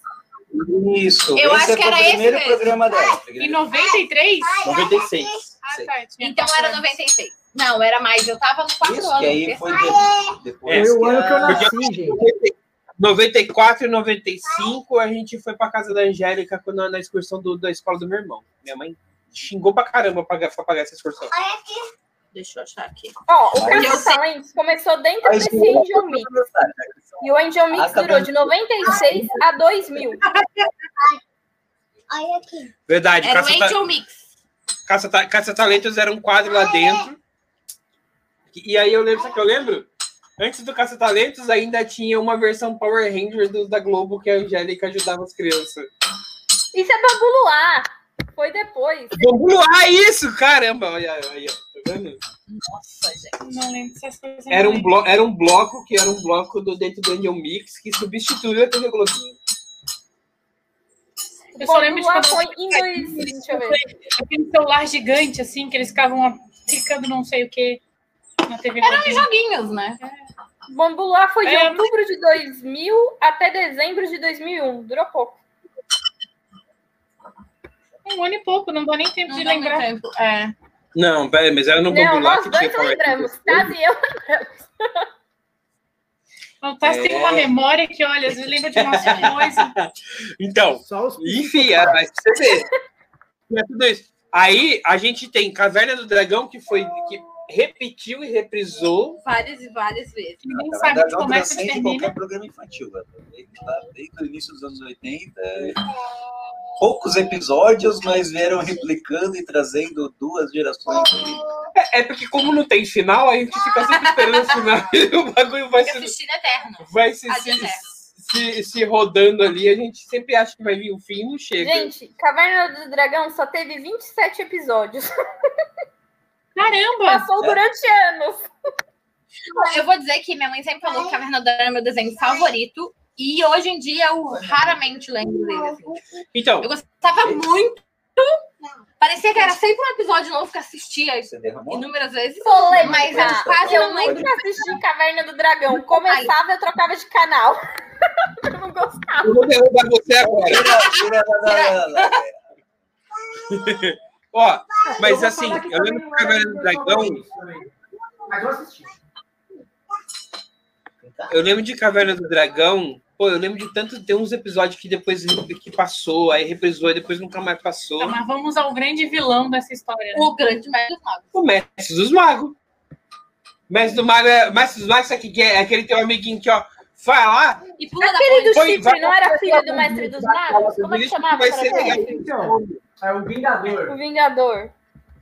Isso. Eu esse acho que foi era o esse primeiro programa dela. Em 93? 96. Ah, tá. Então era anos. 96. Não, era mais. Eu tava no quarto Isso, ano. que aí foi de- depois. Foi o ano que eu nasci, gente. 94 e 95, a gente foi pra casa da Angélica quando, na excursão do- da escola do meu irmão. Minha mãe xingou pra caramba pra, pra pagar essa excursão. Deixa eu achar aqui. Ó, o Caça Talentos começou dentro Mas desse o- Angel Mix. E o Angel Mix Ah, tá durou bem. de 96 a 2000. Olha aqui. Verdade, Era o Ta- Angel Mix. Caça, Ta- Caça Talentos era um quadro lá dentro. E aí eu lembro, sabe que eu lembro? Antes do Caça Talentos ainda tinha uma versão Power Ranger do- da Globo que a Angélica ajudava as crianças. Isso é Bambu Luar. Foi depois. Vamos lá, isso! Caramba, olha aí, ó, tá vendo? Nossa, gente. Não lembro dessas coisas. Era um, blo era um bloco que era um bloco do, dentro do Angel Mix que substituiu a TV Globinho. Eu só Bambu lembro de Luar quando foi em dois... Deixa eu ver. aquele celular gigante, assim, que eles ficavam clicando não sei o que na TV. Eram Globinho. joguinhos, né? Bambu Luar foi de É, outubro de 2000 até dezembro de 2001. Durou pouco. Um ano e pouco, não dá nem tempo Não de lembrar. tempo. É. Não, pera, mas era no Não, Bambu lá nós que dois tinha lembramos. Taz e eu lembramos. O Tassi tem uma memória que, olha, às vezes lembra de umas coisas. Então, enfim, é, mas pra você ver. É tudo isso. Aí a gente tem Caverna do Dragão, que foi que repetiu e reprisou. Várias e várias vezes. Ninguém Na sabe verdade, onde ela começa e transcende termina. qualquer programa infantil. velho. Desde, o início dos anos 80. é, Poucos episódios, mas vieram replicando e trazendo duas gerações. É, é porque, como não tem final, a gente fica sempre esperando o final e o bagulho vai E se, Eterno. vai se, se, se rodando ali. A gente sempre acha que vai vir o fim e não chega. Gente, Caverna do Dragão só teve 27 episódios. Caramba! Passou É. durante anos. Eu vou dizer que minha mãe sempre falou que Caverna do Dragão era meu desenho favorito. E hoje em dia eu raramente lembro dele. assim. Então, Eu gostava muito. Parecia que era sempre um episódio novo que eu assistia derramou? inúmeras vezes. Polêmica. Mas eu quase eu nunca assisti Caverna do Dragão. Começava, eu trocava de canal. Eu não gostava. eu vou derrubar você agora. Ó, mas Eu assim, eu lembro que era Caverna do Dragão. Mas eu assisti. Eu lembro de Caverna do Dragão. Pô, eu lembro de tanto. Tem uns episódios que depois que passou, aí reprisou e depois nunca mais passou. Tá, mas vamos ao grande vilão dessa história. né? O grande mestre dos magos. O Mestre dos Magos. Mestre do Mago é. Mestre dos Magos, sabe o que é? É aquele teu amiguinho que, ó, vai lá. E pula da Aquele do chifre não era filho do mestre dos magos? Como é que chamava? Vai ser legal. É o Vingador. O Vingador.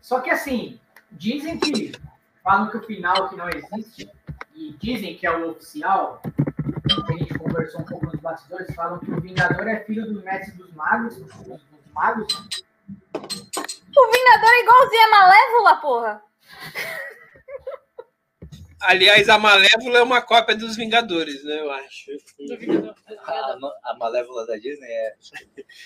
Só que assim, dizem que falam que o final que não existe, e dizem que é o oficial, a gente conversou um pouco nos bastidores, falam que o Vingador é filho do mestre dos magos, dos, dos magos. O Vingador é igualzinho a Malévola, porra. Aliás, a Malévola é uma cópia dos Vingadores, né? Eu acho. Do Vingador. A, a Malévola da Disney é.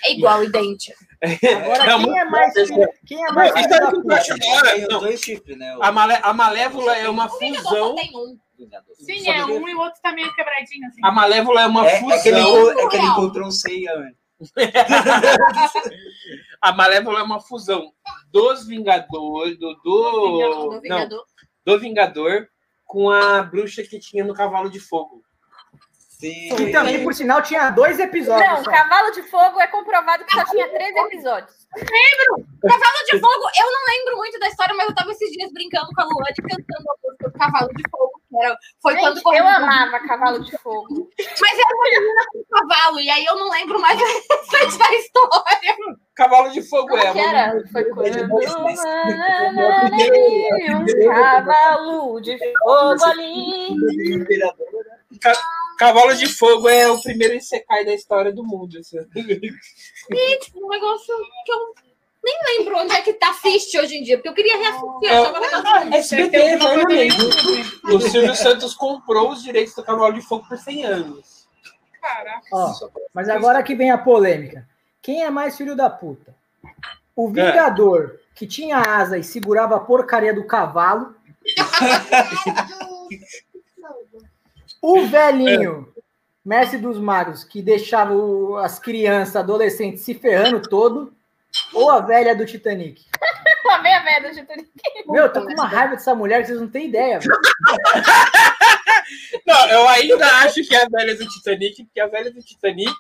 É igual, idêntico. Agora, Não, quem é mais filho, quem é mais Não, da é puta? acho da hora. Tem os Não. dois chifres, né? A, Malé- a Malévola é uma Vingador só fusão. um. Vingador. Sim, é um e o outro tá meio quebradinho, assim. A Malévola é uma É, é que ele, fusão. enco- é que ele encontrou um Seiya antes. A Malévola é uma fusão dos Vingadores, do, do, Do não, Vingador. do Vingador com a bruxa que tinha no Cavalo de Fogo. Sim. Que também, por sinal, tinha dois episódios. Não, só. Cavalo de Fogo é comprovado que só tinha três episódios. Cavalo de Fogo, eu não lembro muito da história, mas eu tava esses dias brincando com a Luane cantando a música do Cavalo de Fogo. Que era, foi quando Gente, correu eu amava Cavalo de Fogo. Mas era uma menina com cavalo, e aí eu não lembro mais da história. Cavalo de Fogo Como é que uma era? Foi quando um cavalo de fogo ali. Cavalo de Fogo é o primeiro Isekai da história do mundo. assim. E, tipo, um negócio que eu nem lembro onde é que tá assiste hoje em dia, porque eu queria reassistir. É, Eu. SBT, eternamente. O Silvio Santos comprou os direitos do Cavalo de Fogo por 100 anos. Caraca. Ó, mas agora que vem a polêmica. Quem é mais filho da puta? O Vingador, que tinha asa e segurava a porcaria do cavalo. O velhinho, mestre dos magos, que deixava o- as crianças, adolescentes se ferrando todo. Ou a velha do Titanic. Vem a merda de tudo. Meu, eu tô com uma raiva dessa mulher que vocês não têm ideia. velho. Não, eu ainda acho que é a velha do Titanic, porque a velha do Titanic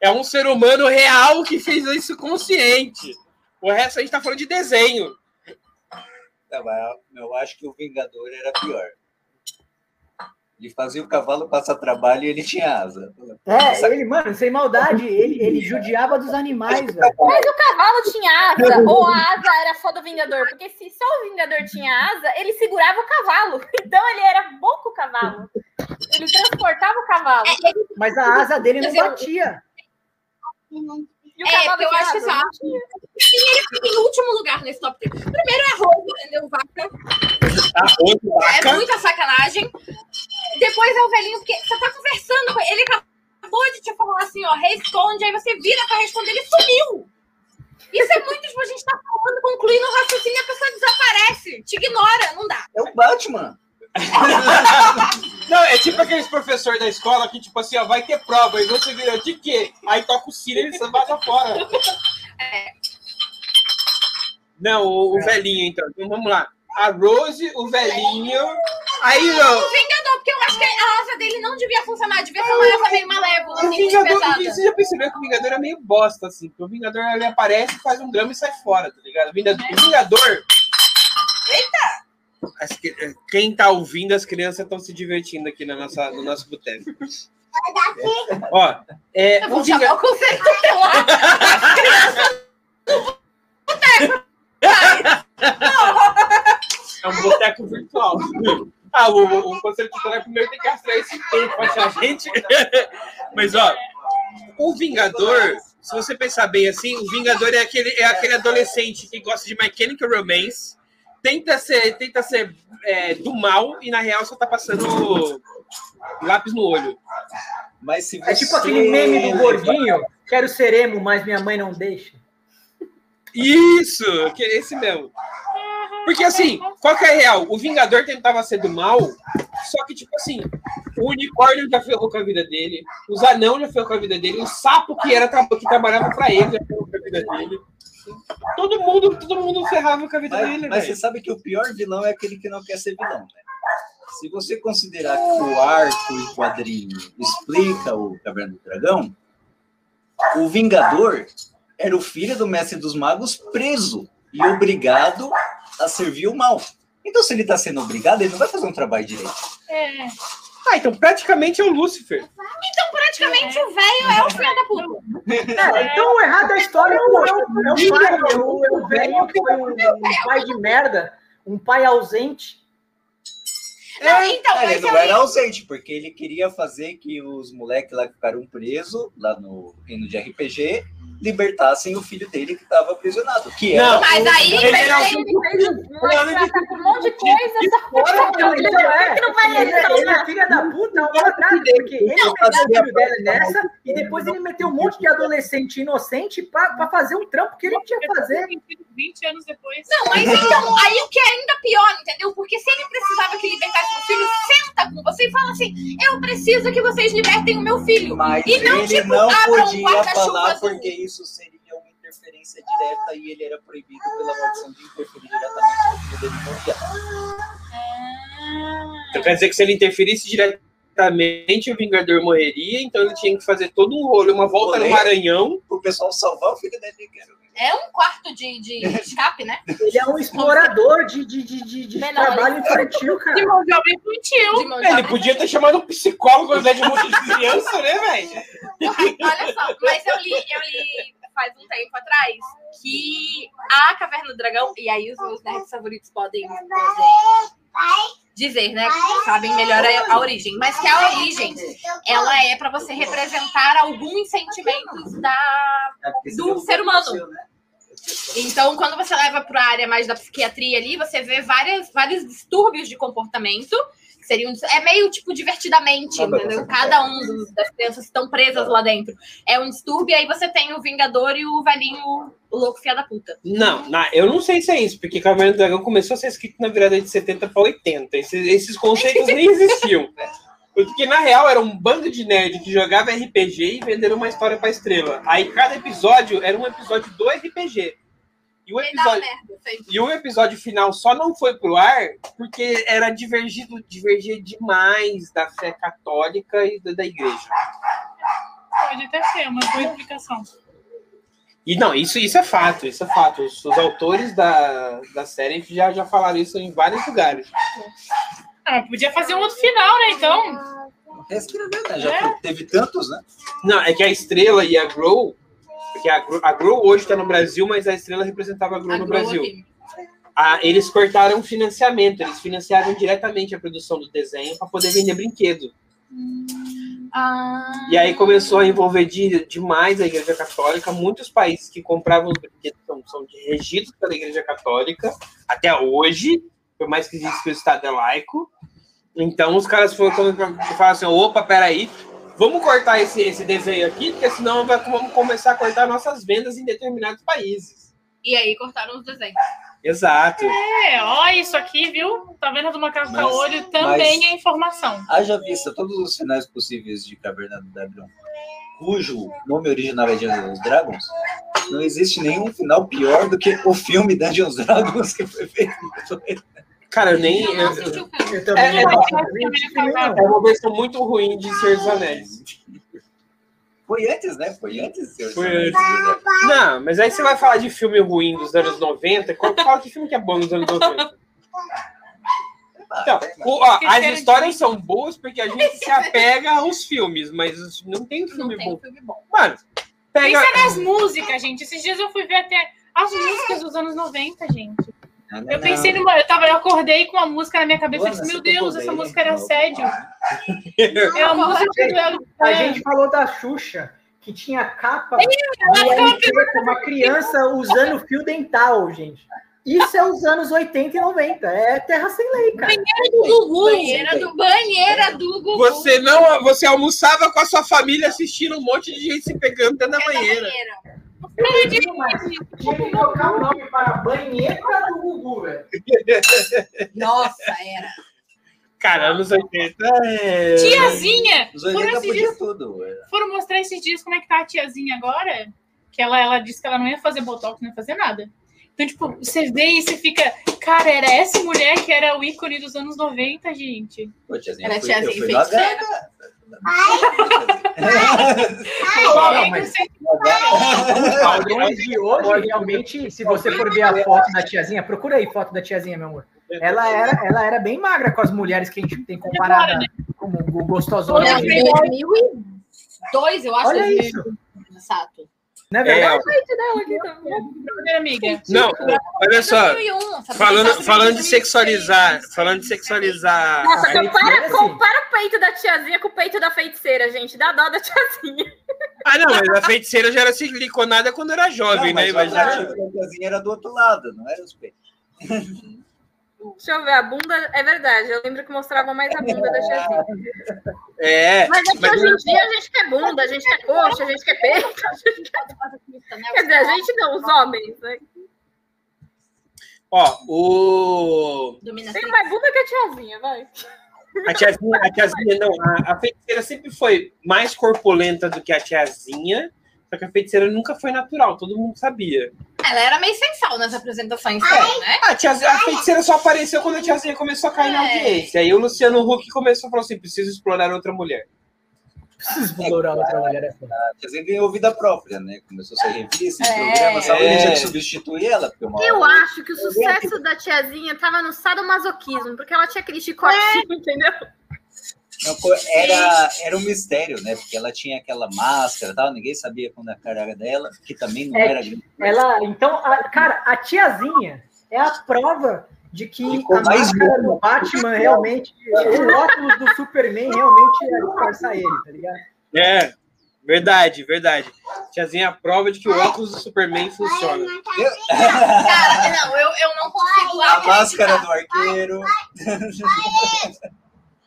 é um ser humano real que fez isso consciente. O resto a gente tá falando de desenho. Não, mas eu acho que o Vingador era pior. Ele fazia o cavalo passar trabalho e ele tinha asa. É, ele, mano, sem maldade, ele, ele judiava dos animais, velho. Mas o cavalo tinha asa, ou a asa era só do Vingador? Porque se só o Vingador tinha asa, ele segurava o cavalo. Então ele era bom com o cavalo. Ele transportava o cavalo. Mas a asa dele não batia. E o É, cavalo porque eu acho que só. ele fica em último lugar nesse top 3. Primeiro é roubo, entendeu? Vaca. Arroz, É vaca. muita sacanagem. Depois é o velhinho, porque você tá conversando com ele. Ele acabou de te falar assim, ó, responde, aí você vira pra responder, ele sumiu. Isso é muito, tipo, a gente tá falando, concluindo o raciocínio e a pessoa desaparece. Te ignora, não dá. É o Batman. Não, é tipo aqueles professores da escola que, tipo assim, ó, vai ter prova, e você vira de quê? Aí toca o sino e ele vaza fora. Não, o, o velhinho, então. Então vamos lá. A Rose, o velhinho. Aí, ó, O Vingador, porque eu acho que a asa dele não devia funcionar, devia ser uma asa meio malévola, o assim, Vingador. Você já percebeu que o Vingador é meio bosta, assim. Porque o Vingador ele aparece, faz um drama e sai fora, tá ligado? O Vingador. O Vingador As que- Quem tá ouvindo, as crianças estão se divertindo aqui na nossa, no nosso boteco. Ó, é, Eu o vou Vinga- chamar o conselho tutelar. É um boteco virtual. Ah, o, o conselho tutelar primeiro tem que gastar esse tempo pra achar a gente. Mas, ó, o Vingador, se você pensar bem assim, o Vingador é aquele, é aquele adolescente que gosta de My Chemical Romance, tenta ser, tenta ser é, do mal e na real só tá passando lápis no olho. Mas se você... É tipo aquele meme do gordinho, quero ser emo, mas minha mãe não deixa. Isso, que é esse mesmo. Porque assim, qual que é a real? O Vingador tentava ser do mal, só que, tipo assim, o unicórnio já ferrou com a vida dele, os anão já ferrou com a vida dele, o sapo que era que trabalhava pra ele já ferrou com a vida dele. Todo mundo, todo mundo ferrava com a vida Mas, dele, mas você velho. sabe que o pior vilão é aquele que não quer ser vilão, né? Se você considerar que o arco e quadrinho explica o Caverna do Dragão, o Vingador era o filho do Mestre dos Magos preso e obrigado a servir o mal. Então, se ele está sendo obrigado, ele não vai fazer um trabalho direito. É. Ah, então praticamente é o Lúcifer. Praticamente o velho é o filho da puta. É, então o errado da história é o, é o, é o pai, é o, é o velho que foi um, pai de merda, um pai ausente. Não, então, É, ele não era ausente, porque ele queria fazer que os moleques lá que ficaram presos, lá no reino de RPG, libertassem o filho dele que estava aprisionado. Que era Não, Mas aí, Ele aí- Ele fez com um monte de coisa, é, que não vai ele, é- ele é filho da puta ao contrário, porque ele meteu o filho dela nessa e depois ele meteu um monte de adolescente inocente pra, pra fazer um trampo que ele tinha que fazer. 20 anos depois. Não, mas então, aí o que é ainda pior, entendeu? Porque se ele precisava que libertasse o filho, senta com você e fala assim: eu preciso que vocês libertem o meu filho. Mas E não, ele tipo, não abra um podia guarda-chuva porque isso seria uma interferência direta e ele era proibido pela maldição de interferir diretamente no filho dele mundial. Então quer dizer que se ele interferisse diretamente, o Vingador morreria, então ele tinha que fazer todo um rolo, uma volta no. Maranhão. O pessoal salvar o filho dele. era- É um quarto de, de escape, né? Ele é um explorador de, de, de, de, de Menor. trabalho infantil, De cara. mão de obra infantil. De mão de É, Ele podia ter chamado um psicólogo ao invés de um monte de criança, né, velho? Olha só, mas eu li, eu li faz um tempo atrás que a Caverna do Dragão, e aí os meus nerds favoritos podem, podem dizer, né? Sabem melhor a, a origem, mas que a origem ela é para você representar alguns sentimentos da. É, Do ser humano. né? Então, quando você leva para a área mais da psiquiatria ali, você vê várias, vários distúrbios de comportamento. Seriam, é meio tipo divertidamente, Ah, entendeu? Cada um dos- das crianças estão presas lá dentro é um distúrbio, e aí você tem o Vingador e o velhinho, o louco fia da puta. Não, na- eu não sei se é isso, porque Caverna do Dragão começou a ser escrito na virada de 70 para 80. Esses, esses conceitos nem existiam. Porque, na real, era um bando de nerd que jogava RPG e venderam uma história pra estrela. Aí cada episódio era um episódio do RPG. E o episódio, merda. e o episódio final só não foi pro ar porque era divergido, divergia demais da fé católica e da, da igreja. Pode até ser uma boa explicação. E não, isso, isso é fato, isso é fato. Os, os autores da, da série já, já falaram isso em vários lugares. Ah, podia fazer um outro final, né? Então. É escrever, né? Já É. teve tantos, né? Não, é que a Estrela e a Grow, porque a Grow, a Grow hoje está no Brasil, mas a Estrela representava a Grow A no Grow Brasil. aqui. Ah, eles cortaram o financiamento, eles financiaram diretamente a produção do desenho para poder vender brinquedo. Ah, E aí começou a envolver de- demais a Igreja Católica. Muitos países que compravam os brinquedos são, são regidos pela Igreja Católica até hoje, por mais que diz que o Estado é laico. Então os caras foram falaram assim: opa, peraí, vamos cortar esse, esse desenho aqui, porque senão vai, vamos começar a cortar nossas vendas em determinados países. E aí cortaram os desenhos. Exato. É, ó, isso aqui, viu? Tá vendo do macaco Mas- caolho? Também mas- é informação. Haja vista todos os finais possíveis de Caverna do Dragão, cujo nome original é Dungeons Dragons, não existe nenhum final pior do que o filme Dungeons Dragons que foi feito. Cara, eu nem. Eu eu- não eu- também É, é, não é, é, é, não. é uma versão muito ruim de Senhor dos Anéis. Foi antes, né? Foi antes Foi orçamento. Não, mas aí você vai falar de filme ruim dos anos 90. Qual, fala que filme que é bom dos anos 90? Então, o- ó, as histórias são boas porque a gente se apega aos filmes, mas não tem Não filme tem um bom. filme bom. Mano, pega. Pensa nas músicas, gente. Esses dias eu fui ver até as músicas dos anos 90, gente. Não, não, Eu pensei numa. Eu, tava, eu acordei com uma música na minha cabeça e disse, meu Deus, essa música era assédio. É a música do A gente falou da Xuxa, que tinha capa com uma criança usando fio dental, gente. Isso é os anos 80 e 90. É terra sem lei, cara. do Gugu. Banheira do, banheira do Gugu. Você não, você almoçava com a sua família assistindo um monte de gente se pegando dentro da É da banheira. banheira. Tinha que trocar o nome para banheira do Gugu, velho. Nossa, era. Cara, anos 80 é. Tiazinha! Os Foram 80 esses dias, tudo. era. foram mostrar esses dias como é que tá a tiazinha agora. Que ela, ela disse que ela não ia fazer botox, não ia fazer nada. Então, tipo, você vê e você fica. Cara, era essa mulher que era o ícone dos anos 90, gente. Pô, tiazinha, Era eu fui- tiazinha eu padrões de hoje, realmente, se você for ver a foto da tiazinha, procura aí foto da tiazinha, meu amor. Ela era, ela era bem magra com as mulheres que a gente tem comparada como o gostosona. Olha, hoje. 2002, eu acho. Olha 2000. isso. Exato. Não é É, verdade? Dela aqui também. Primeira amiga. Não, olha só. 2001, essa Falando, falando de 2006. sexualizar, falando de sexualizar. Nossa, compara, assim. compara o peito da tiazinha com o peito da feiticeira, gente. Dá dó da tiazinha. Ah, não, mas a feiticeira já era siliconada quando era jovem, Não, né? mas Mas a já... tiazinha era do outro lado, não era os peitos. Deixa eu ver, a bunda é verdade. Eu lembro que mostrava mais a bunda da tiazinha. É, Mas é que mas- hoje em dia a gente quer bunda, a gente quer coxa, a gente quer peito. Quer dizer, a gente não, os homens, né? ó, o. Tem mais bunda que a tiazinha, vai. A tiazinha, a tiazinha não, a, a feiticeira sempre foi mais corpulenta do que a tiazinha, só que a feiticeira nunca foi natural, todo mundo sabia. Ela era meio sensal nas apresentações dela, né? A, tiazinha, a feiticeira só apareceu quando a tiazinha começou a cair na É. audiência. Aí o Luciano Huck começou a falar assim: preciso explorar outra mulher. Preciso explorar outra mulher. é foda. A tiazinha ganhou vida própria, né? Começou a ser revista, É. programa, sabe? É. tinha que substituir ela, porque uma Eu hora- acho que o sucesso da tiazinha tava no sadomasoquismo, porque ela tinha aquele chicotinho, entendeu? Era, era um mistério, né? Porque ela tinha aquela máscara e tal, ninguém sabia quando a cara era dela, que também não É era grande. Ela, então, a- cara, a tiazinha é a prova de que Ficou a mais máscara do Batman realmente, o óculos do Superman realmente é disfarçar ele, tá ligado? É, verdade, verdade. Tiazinha é a prova de que o óculos do Superman funciona. Cara, não, eu, eu não consigo A máscara do arqueiro.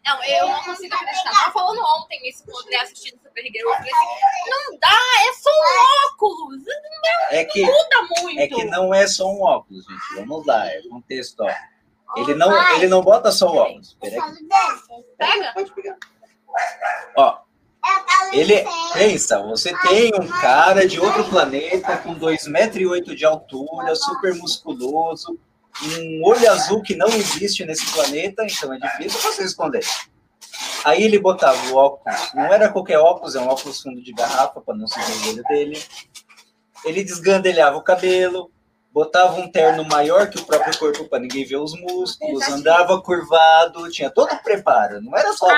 Não, eu não consigo acreditar. Tava falando ontem isso com o André assistindo Super Hero. Eu falei assim, não dá, é só um óculos. É que, Muda muito. é que não é só um óculos, gente. Vamos lá, é contexto, ó. Ele não, ele não bota só o óculos. Pega. Pode pegar. Ó, ele pensa, você tem um cara de outro planeta com 2,8 metros de altura, super musculoso, um olho azul que não existe nesse planeta, então é difícil você esconder. Aí ele botava o óculos, não era qualquer óculos, é um óculos fundo de garrafa para não se ver o olho dele. Ele desgandelhava o cabelo, botava um terno maior que o próprio corpo para ninguém ver os músculos, andava curvado, tinha todo o preparo. Não era só Ah,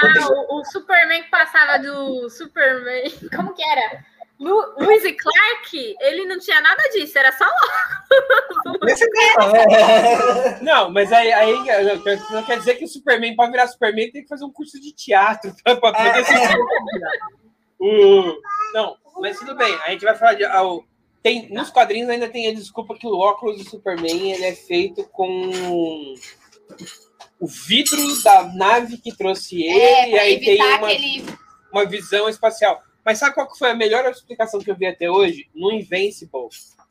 o, o Superman que passava do Superman. Como que era? Lu, Lewis e Clark, ele não tinha nada disso, era só é. Não, mas aí, aí não quer dizer que o Superman, para virar Superman, tem que fazer um curso de teatro para poder ser o... Não, mas tudo bem. A gente vai falar de. ao- tem, nos quadrinhos ainda tem a desculpa que o óculos do Superman ele é feito com o vidro da nave que trouxe ele, É, e aí tem uma, aquele. uma visão espacial. Mas sabe qual que foi a melhor explicação que eu vi até hoje? No Invincible.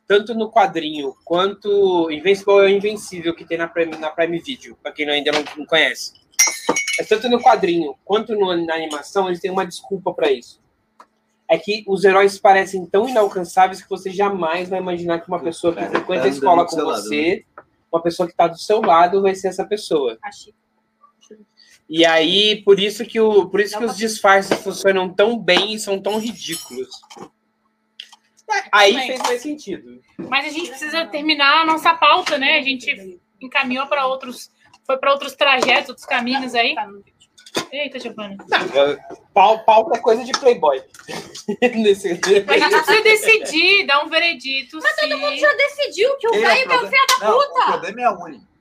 Tanto no quadrinho quanto. Invincible é o Invencível que tem na Prime, na Prime Video, para quem ainda não, não conhece. Mas tanto no quadrinho quanto no- na animação, eles têm uma desculpa para isso. É que os heróis parecem tão inalcançáveis que você jamais vai imaginar que uma pessoa que frequenta tá a escola do com você, uma pessoa que está do seu lado, vai ser essa pessoa. E aí, por isso que, o, por isso que os disfarces funcionam tão bem e são tão ridículos. Aí fez mais sentido. Mas a gente precisa terminar a nossa pauta, né? A gente encaminhou para outros, foi para outros trajetos, outros caminhos aí. Eita, Giovana. Pau, pauta é coisa de playboy. Nesse... A gente precisa decidir, dar um veredito. Mas Todo mundo já decidiu que o É, velho o filho da Não, puta. o problema é a Uni.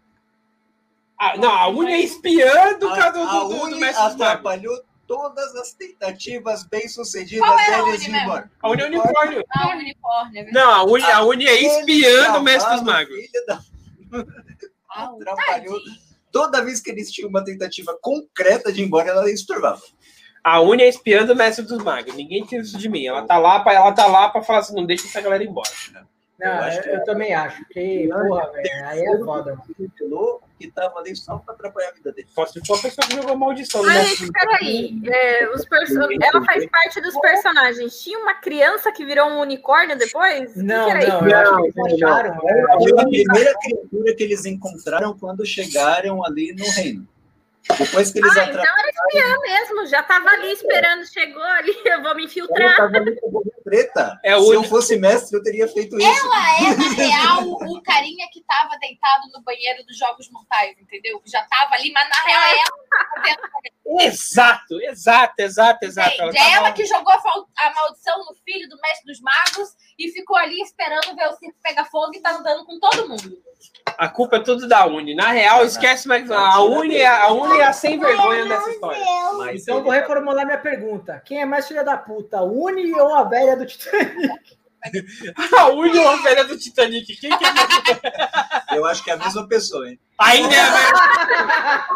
Não, a unha é espiã do, A, do, a do, do, do Uni Mestre dos Magos. atrapalhou todas as tentativas bem-sucedidas Qual era a deles Uni de ir mesmo? embora. A unha é unicórnio. O unicórnio. é verdade. Não, a unha, a unha é espiã do Mestre dos o Magos. da- Ah, atrapalhou. Toda vez que eles tinham uma tentativa concreta de ir embora, ela estourava. A unha é espiã do Mestre dos Magos. Ninguém tira isso de mim. Ela tá lá pra, ela tá lá pra falar assim, não deixa essa galera ir embora. Não, Eu eu, eu também acho. Que, porra, velho, aí é foda. Revelou que tava ali só pra atrapalhar a vida dele. Só se for a pessoa que jogou maldição Ai, Mestre gente, peraí. É, os perso... Ela faz parte dos personagens. Tinha uma criança que virou um unicórnio depois? Que Não, que era não, isso? eu acho que eles acharam. né? Foi a primeira criatura que eles encontraram quando chegaram ali no reino. Depois que eles Ah, então era espiã mesmo. Já tava ali esperando, chegou ali, eu vou me infiltrar. tava ali com a boca preta. É Se eu fosse mestre, eu teria feito isso. Ela é, na real, o carinha que tava deitado no banheiro dos Jogos Mortais, entendeu? Que já tava ali, mas na real é ela. Exato, exato, exato, exato. Ela É ela que jogou a, maldição no filho do mestre dos magos e ficou ali esperando ver o circo pegar fogo e tá andando com todo mundo. A culpa é tudo da Uni. Na real, esquece mais. A Uni é a, Uni é a sem vergonha dessa história. Mas Então eu vou ele- reformular minha pergunta. Quem é mais filha da puta, a Uni ou a velha do Titanic? A uma velha do Titanic. Quem que é. Eu acho que é a mesma pessoa, hein? Ainda é a.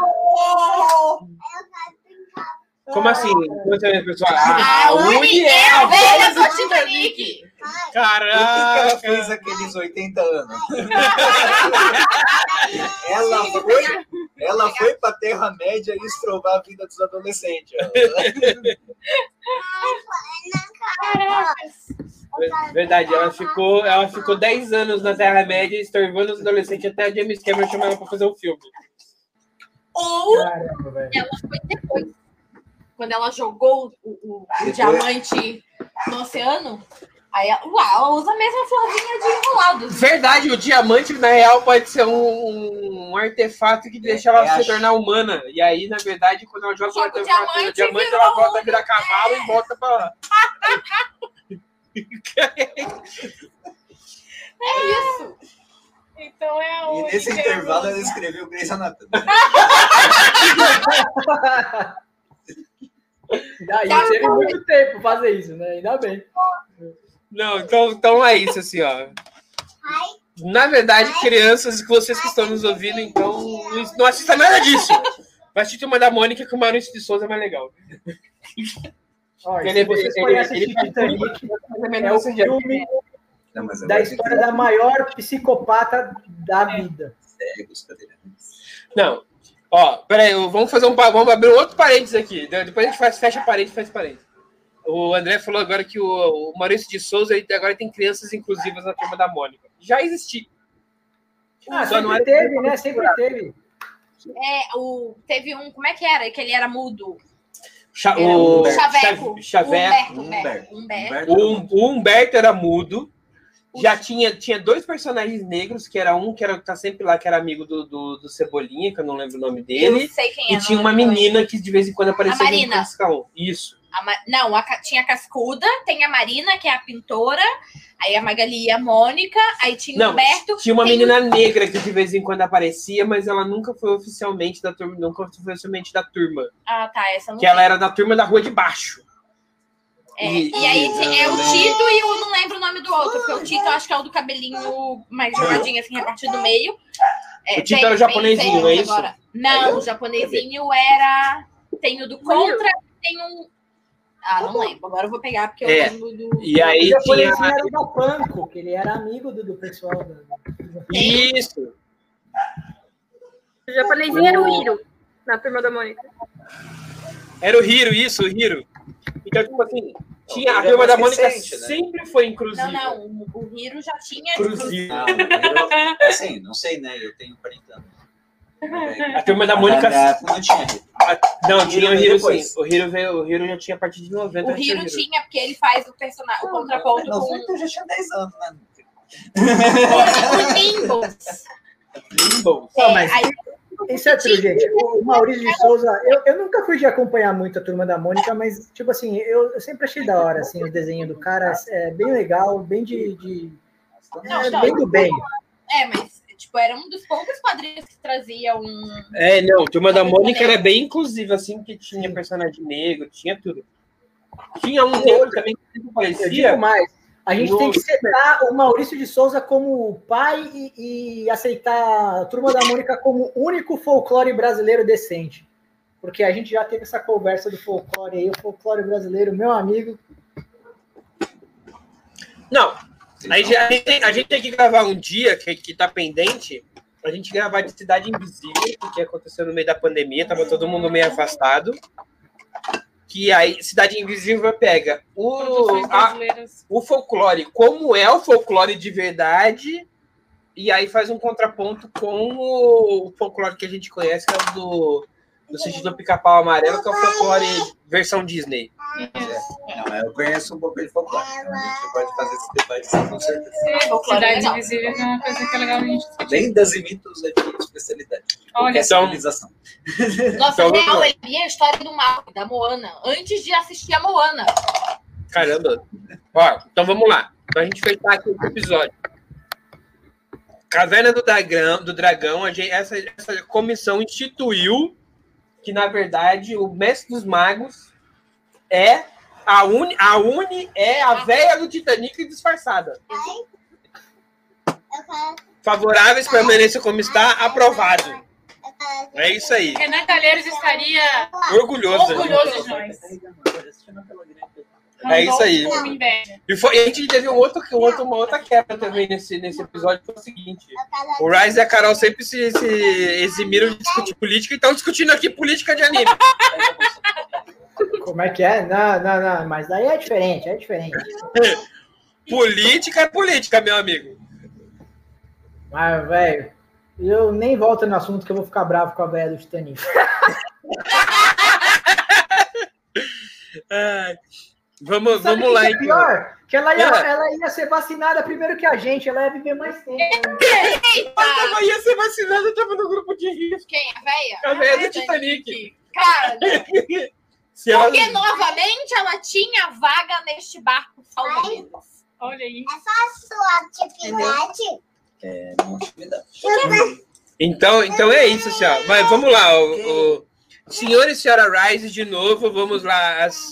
Como assim? Como assim, pessoal? A Uni é a velha do Titanic. Por que que Caraca! ela fez aqueles 80 anos? ela foi, ela foi pra Terra-média e estrovar a vida dos adolescentes. Verdade, ela ficou, ela ficou 10 anos na Terra-média, estorvando os adolescentes até a James Cameron chamar ela pra fazer o filme. Ou Caramba, ela foi depois. Quando ela jogou o, o- o diamante no oceano, aí uau, ela usa a mesma florzinha de enrolado. Verdade, o diamante, na real, pode ser um, um artefato que deixa ela É, se acho- tornar humana. E aí, na verdade, quando ela joga o artefato diamante, diamante, ela volta a virar cavalo e volta pra lá. Então é a E nesse é intervalo ela escreveu Grey's Anatomy. Daí teve muito tempo fazer isso, né? Ainda bem. Não, então, então é isso, assim, ó. Na verdade, crianças, vocês que estão nos ouvindo, então, não- assista nada disso. Vai assistir uma da Mônica que o Maurício de Souza é mais legal. E Ele- se vocês ele- forem ele- Titanic, é o filme Não, da história da maior psicopata da vida. cegos, cadeirantes. Não. Ó, peraí, vamos fazer um. Vamos abrir um outro parênteses aqui. De- Depois a gente faz, fecha parênteses, faz parênteses. O André falou agora que o, o Maurício de Souza ele agora tem crianças inclusivas na turma da Mônica. Já existia. Ah, Só não sempre era- teve, né? Sempre teve. É, o, teve um, como é que era? Que ele era mudo. Cha- Era o o Chaveco. Cha- Chaveco. Humberto. Humberto. Humberto. Humberto. O, o Humberto era mudo. Já tinha, tinha dois personagens negros, que era um que era, tá sempre lá, que era amigo do, do, do Cebolinha, que eu não lembro o nome Eu dele. sei quem é. E tinha não uma menina que de vez em quando aparecia A Marina. com esse cão. Isso. A Ma- Não, a tinha a Cascuda, tem a Marina, que é a pintora, aí a Magali e a Mônica, aí tinha o Não, Humberto. tinha uma menina negra que de vez em quando aparecia, mas ela nunca foi oficialmente da turma, nunca foi oficialmente da turma. o- Ah, tá, essa não Que ela era da turma da rua de baixo. É, E- e, aí e- é o Tito e eu não lembro o nome do outro, porque o Tito eu acho que é o do cabelinho mais jogadinho, assim, repartido do meio. É, O Tito era o bem japonesinho, não é isso? Não, o japonesinho era. Tem o do Contra, tem um. Ah, não lembro. Agora eu vou pegar porque eu É. lembro do. E aí o tinha. era o da Panko, que ele era amigo do, do pessoal. Da... Isso. O japonesinho era o Hiro, na turma da Mônica. Era o Hiro, isso, o Hiro. Então, tipo assim, tinha, a é turma da Mônica recente, né? sempre foi inclusiva. Não, não. O, o Hiro já tinha. Inclusiva. Não, eu, assim, não sei, né? Eu tenho 40 anos. A turma da Mônica. Não tinha. Não, O tinha o Hiro sim. O Hiro, veio, o Hiro já tinha a partir de 90. O Hiro tinha, porque ele faz o personagem, o contraponto Não, com eu já tinha 10 anos, né? o Nimbus. Limbo. Não, mas- É, aí Isso é true, gente. O Maurício de Souza, eu, eu nunca fui de acompanhar muito a turma da Mônica, mas, tipo assim, eu, eu sempre achei da hora, assim, o desenho do cara. É bem legal, bem de. de é, bem do bem. É, mas, tipo, era um dos poucos quadrinhos que trazia um. É, não, a turma da Mônica era bem inclusiva, assim, que tinha personagem negro, tinha tudo. Tinha um outro também que sempre Eu mais. A gente tem que setar o Maurício de Souza como pai e, e aceitar a turma da Mônica como o único folclore brasileiro decente. Porque a gente já teve essa conversa do folclore aí, o folclore brasileiro, meu amigo. Não, a gente, a, gente, tem- a gente tem que gravar um dia que, que tá pendente, a gente gravar de Cidade Invisível, que aconteceu no meio da pandemia, tava todo mundo meio afastado. Que aí Cidade Invisível pega o, a- o folclore, como é o folclore de verdade, e aí faz um contraponto com o folclore que a gente conhece, que é o do, do sítio do pica-pau amarelo, que é o folclore versão Disney. Não, eu conheço um pouco de folclore. então A gente pode fazer esse debate com certeza. folclore Cidade legal. Invisível é uma coisa que é legal a gente discutir. Lendas e mitos é de especialidade. Olha, então- civilização. Nossa, Então, real, ele via a história do mal, da Moana, antes de assistir a Moana. Caramba. Ó, então vamos lá. Pra gente fechar aqui o episódio. Caverna do Dragão, do Dragão a gente- essa, essa comissão instituiu que, na verdade, o Mestre dos Magos é a Uni, a Uni é a véia do Titanic disfarçada. Favoráveis permaneça como está, aprovado. É isso aí. Renan Calheiros estaria Orgulhoso. orgulhoso de nós. É isso aí. E, foi, e a gente teve um outro, um outro, uma outra quebra também nesse, nesse episódio, que foi o seguinte. O Rise e a Carol sempre se, se eximiram de discutir política e estão discutindo aqui política de anime. Como é que é? Não, não, não, mas daí é diferente, é diferente. política é política, meu amigo. Mas, velho, eu nem volto no assunto que eu vou ficar bravo com a velha do Titanic. Ai, vamos, Sabe vamos lá, que é então. pior? Que ela ia, É. ela ia ser vacinada primeiro que a gente, ela ia viver mais tempo. Não ia ser vacinado, eu tava no grupo de risco. Quem? A véia? A véia do Titanic. Cara, Se ela... porque novamente ela tinha vaga neste barco salva-vidas. Olha aí. sua atividade. É. Então, então é isso, ó. Mas vamos lá, o, o- senhor e senhora Rise, de novo, vamos lá às,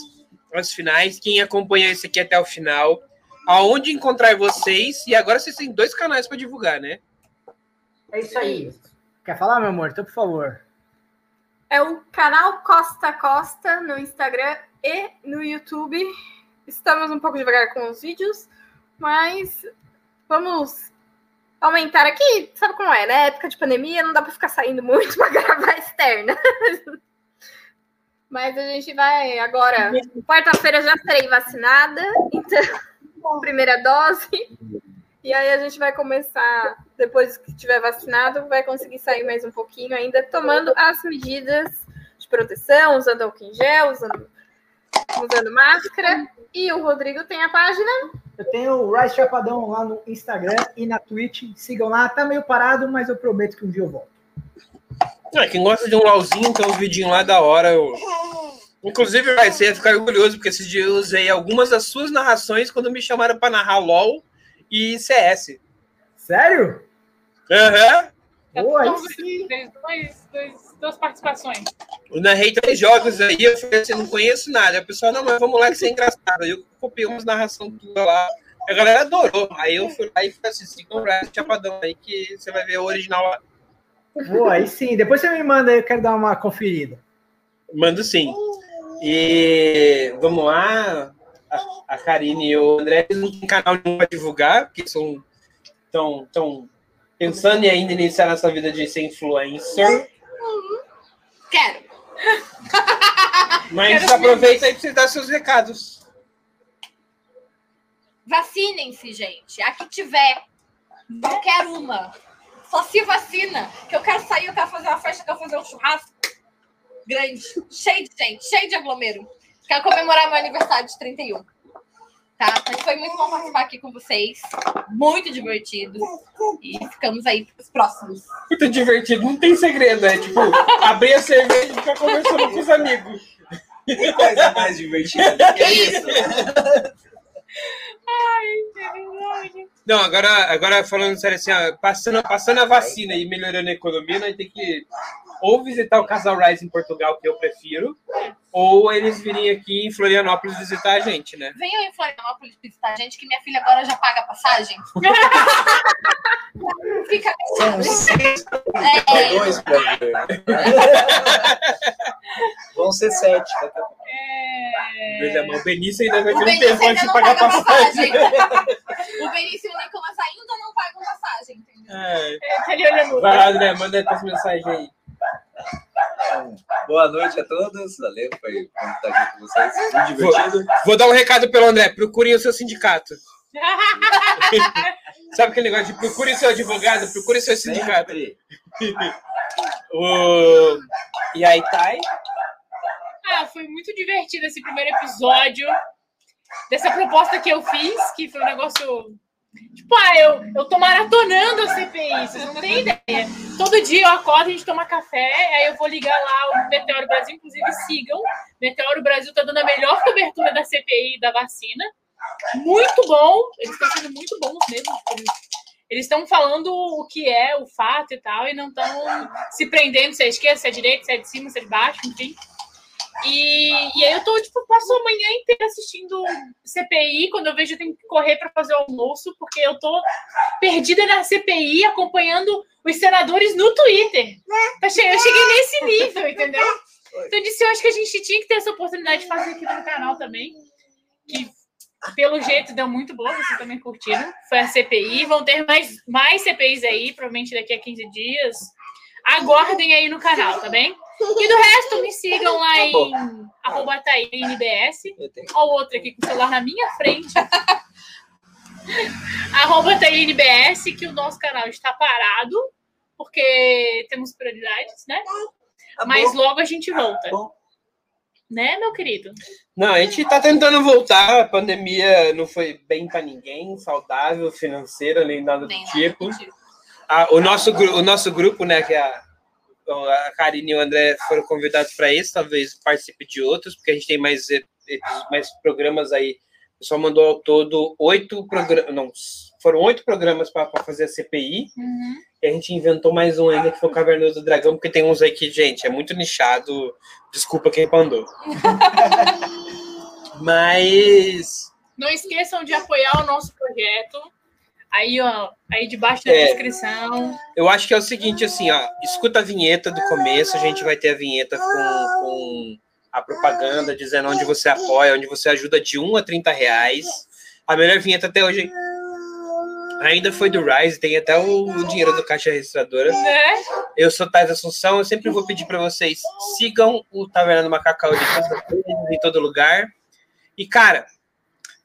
às finais. Quem acompanha esse aqui até o final, aonde encontrar vocês? E agora vocês têm dois canais para divulgar, né? É isso aí. Quer falar, meu amor? Então, por favor. É o canal Costa Costa no Instagram e no YouTube. Estamos um pouco devagar com os vídeos, mas vamos aumentar aqui. Sabe como é, né? Época de pandemia, não dá para ficar saindo muito para gravar externa. Mas a gente vai agora. Quarta-feira já serei vacinada, então, primeira dose. E aí a gente vai começar, depois que tiver vacinado, vai conseguir sair mais um pouquinho ainda, tomando as medidas de proteção, usando álcool em gel, usando, usando máscara. E o Rodrigo tem a página Eu tenho o Rice Chapadão lá no Instagram e na Twitch. Sigam lá. Tá meio parado, mas eu prometo que um dia eu volto. É, quem gosta de um LOLzinho, tem uns vidinhos lá da hora. Eu... Inclusive, vai ser ficar orgulhoso, porque esses dias eu usei algumas das suas narrações quando me chamaram para narrar LOL e CS. Sério? Aham. Boa, Então, fez dois, dois, duas participações. Eu narrei três jogos aí, eu falei assim, não conheço nada. A pessoa, não, mas vamos lá que isso é engraçado. Aí eu copiei umas narrações tudo lá. A galera adorou. Aí eu fui lá e falei assim, sigam o Rise Chapadão aí que você vai ver o original lá. Boa, aí sim. Depois você me manda aí, eu quero dar uma conferida. Mando sim. E vamos lá. A, a Karine e o André não tem canal nenhum para divulgar, porque são tão, tão pensando em ainda iniciar nessa vida de ser influencer. Quero. Mas Quero aproveita aí para você dar seus recados. Vacinem-se, gente. A que tiver. Qualquer uma. Só se vacina. Que eu quero sair, eu quero fazer uma festa, eu quero fazer um churrasco grande. Cheio de gente, cheio de aglomero. Quero comemorar meu aniversário de 31. Tá? Mas foi muito bom participar aqui com vocês. Muito divertido. E ficamos aí pros próximos. Muito divertido, não tem segredo. É tipo, abrir a cerveja e ficar conversando com os amigos. Que coisa mais divertida do que isso? Não, agora, agora falando sério assim, ó, passando, passando a vacina e melhorando a economia, nós tem que ou visitar o Casal Rise em Portugal, que eu prefiro, ou eles virem aqui em Florianópolis visitar a gente, né? Venham em Florianópolis visitar a gente, que minha filha agora já paga a passagem. Fica São seis É, dois. Vão ser sete. é, mas o Benício ainda vai ter um tempo antes de pagar paga passagem. O Benício e o Nicolas ainda não pagam passagem, entendeu? É. É, tá olhando. Vai lá, André, manda essas mensagens aí. Boa noite a todos. Valeu, foi bom estar aqui com vocês. Muito divertido. Vou dar um recado pelo André, procurem o seu sindicato. Sabe aquele negócio de procure seu advogado, procure seu sindicato. O... E aí, Thay? Ah, foi muito divertido esse primeiro episódio dessa proposta que eu fiz, que foi um negócio. Tipo, ah, eu, eu tô maratonando a CPI, vocês não têm ideia. Todo dia eu acordo, a gente toma café, aí eu vou ligar lá o Meteoro Brasil, inclusive sigam. Meteoro Brasil tá dando a melhor cobertura da CPI da vacina. Muito bom, eles estão sendo muito bons mesmo. tipo, Eles estão falando o que é o fato e tal, e não estão se prendendo se é esquerda, se é direita, se é de cima, se é de baixo, enfim. E, e aí eu tô, tipo, passo a manhã inteira assistindo CPI, quando eu vejo eu tenho que correr para fazer o almoço, porque eu tô perdida na CPI, acompanhando os senadores no Twitter. Tá Eu cheguei nesse nível, entendeu? Então eu disse, eu acho que a gente tinha que ter essa oportunidade de fazer aqui no canal também. Que pelo jeito deu muito boa, vocês também curtiram. Foi a CPI. Vão ter mais, mais CPIs aí, provavelmente daqui a 15 dias. Aguardem aí no canal, tá bem? E do resto, me sigam lá em arroba TaíneBS. Eu tenho. Olha o outro aqui com o celular na minha frente. arroba TaíneBS, que o nosso canal está parado, porque temos prioridades, né? Tá Mas logo a gente volta. Bom. Né, meu querido? Não, a gente tá tentando voltar. A pandemia não foi bem para ninguém, saudável, financeira, nem nada do Nem tipo. nada do tipo. Ah, o, nosso, o nosso grupo, né, que é a, a Karine e o André foram convidados para esse, talvez participe de outros, porque a gente tem mais, mais programas aí. O pessoal mandou ao todo oito programas. Não, foram oito programas para fazer a CPI. E a gente inventou mais um ainda, que foi o Caverna do Dragão, porque tem uns aí que, gente, é muito nichado. Desculpa quem mandou. Mas. Não esqueçam de apoiar o nosso projeto. Aí, ó, aí debaixo da É. descrição. Eu acho que é o seguinte, assim, ó, escuta a vinheta do começo, a gente vai ter a vinheta com, com a propaganda dizendo onde você apoia, onde você ajuda de 1 a 30 reais. A melhor vinheta até hoje ainda foi do Rise, tem até o dinheiro do Caixa Registradora. Né? Eu sou Thais Assunção, eu sempre vou pedir para vocês sigam o Taverna do Macacau em todo lugar. E, cara,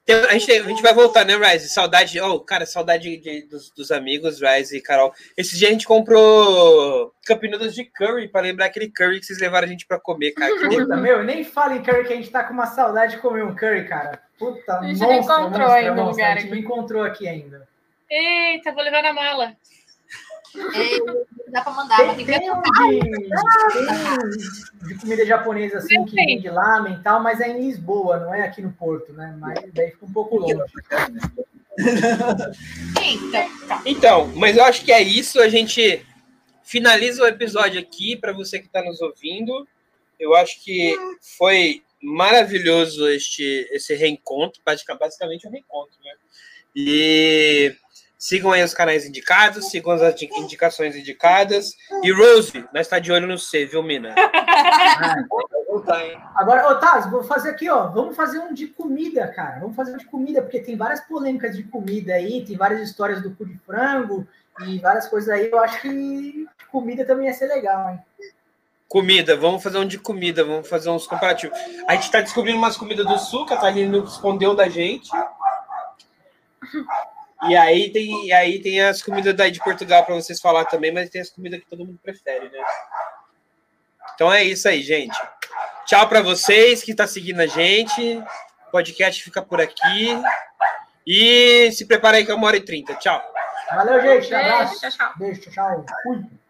A gente, a gente vai voltar, né, Rise? Saudade, oh, cara, saudade de- dos, dos amigos, Rise e Carol. Esse dia a gente comprou Cup de curry pra lembrar aquele curry que vocês levaram a gente pra comer, cara. Puta, meu, nem fala em curry que a gente tá com uma saudade de comer um curry, cara. Puta, A gente não encontrou ainda o lugar A gente não encontrou aqui ainda. Eita, vou levar na mala. É, dá pra mandar, mas Tem, tem que tem um de, tem de comida japonesa assim que Tem. vem de lamen e tal, mas é em Lisboa, não é aqui no Porto, né? Mas daí fica um pouco longe. Então, mas eu acho que é isso. A gente finaliza o episódio aqui para você que está nos ouvindo. Eu acho que foi maravilhoso este esse reencontro, basicamente um reencontro, né? E sigam aí os canais indicados, sigam as indi- indicações indicadas. E Rose, nós está de olho no C, viu, Mina? Agora, ô Taz, vou fazer aqui, ó. Vamos fazer um de comida, cara. Vamos fazer um de comida, porque tem várias polêmicas de comida aí, tem várias histórias do cu de frango e várias coisas aí. Eu acho que comida também ia ser legal, hein? Comida, vamos fazer um de comida, vamos fazer uns comparativos. A gente está descobrindo umas comidas do sul, que a Thaline não escondeu da gente. E aí tem, e aí tem as comidas daí de Portugal para vocês falar também, mas tem as comidas que todo mundo prefere, né? Então é isso aí, gente. Tchau para vocês que tá seguindo a gente. O podcast fica por aqui. E se prepara aí que é uma hora e trinta. Tchau. Valeu, gente. Beijo, Abraço. tchau, tchau. Beijo, tchau, tchau. Fui.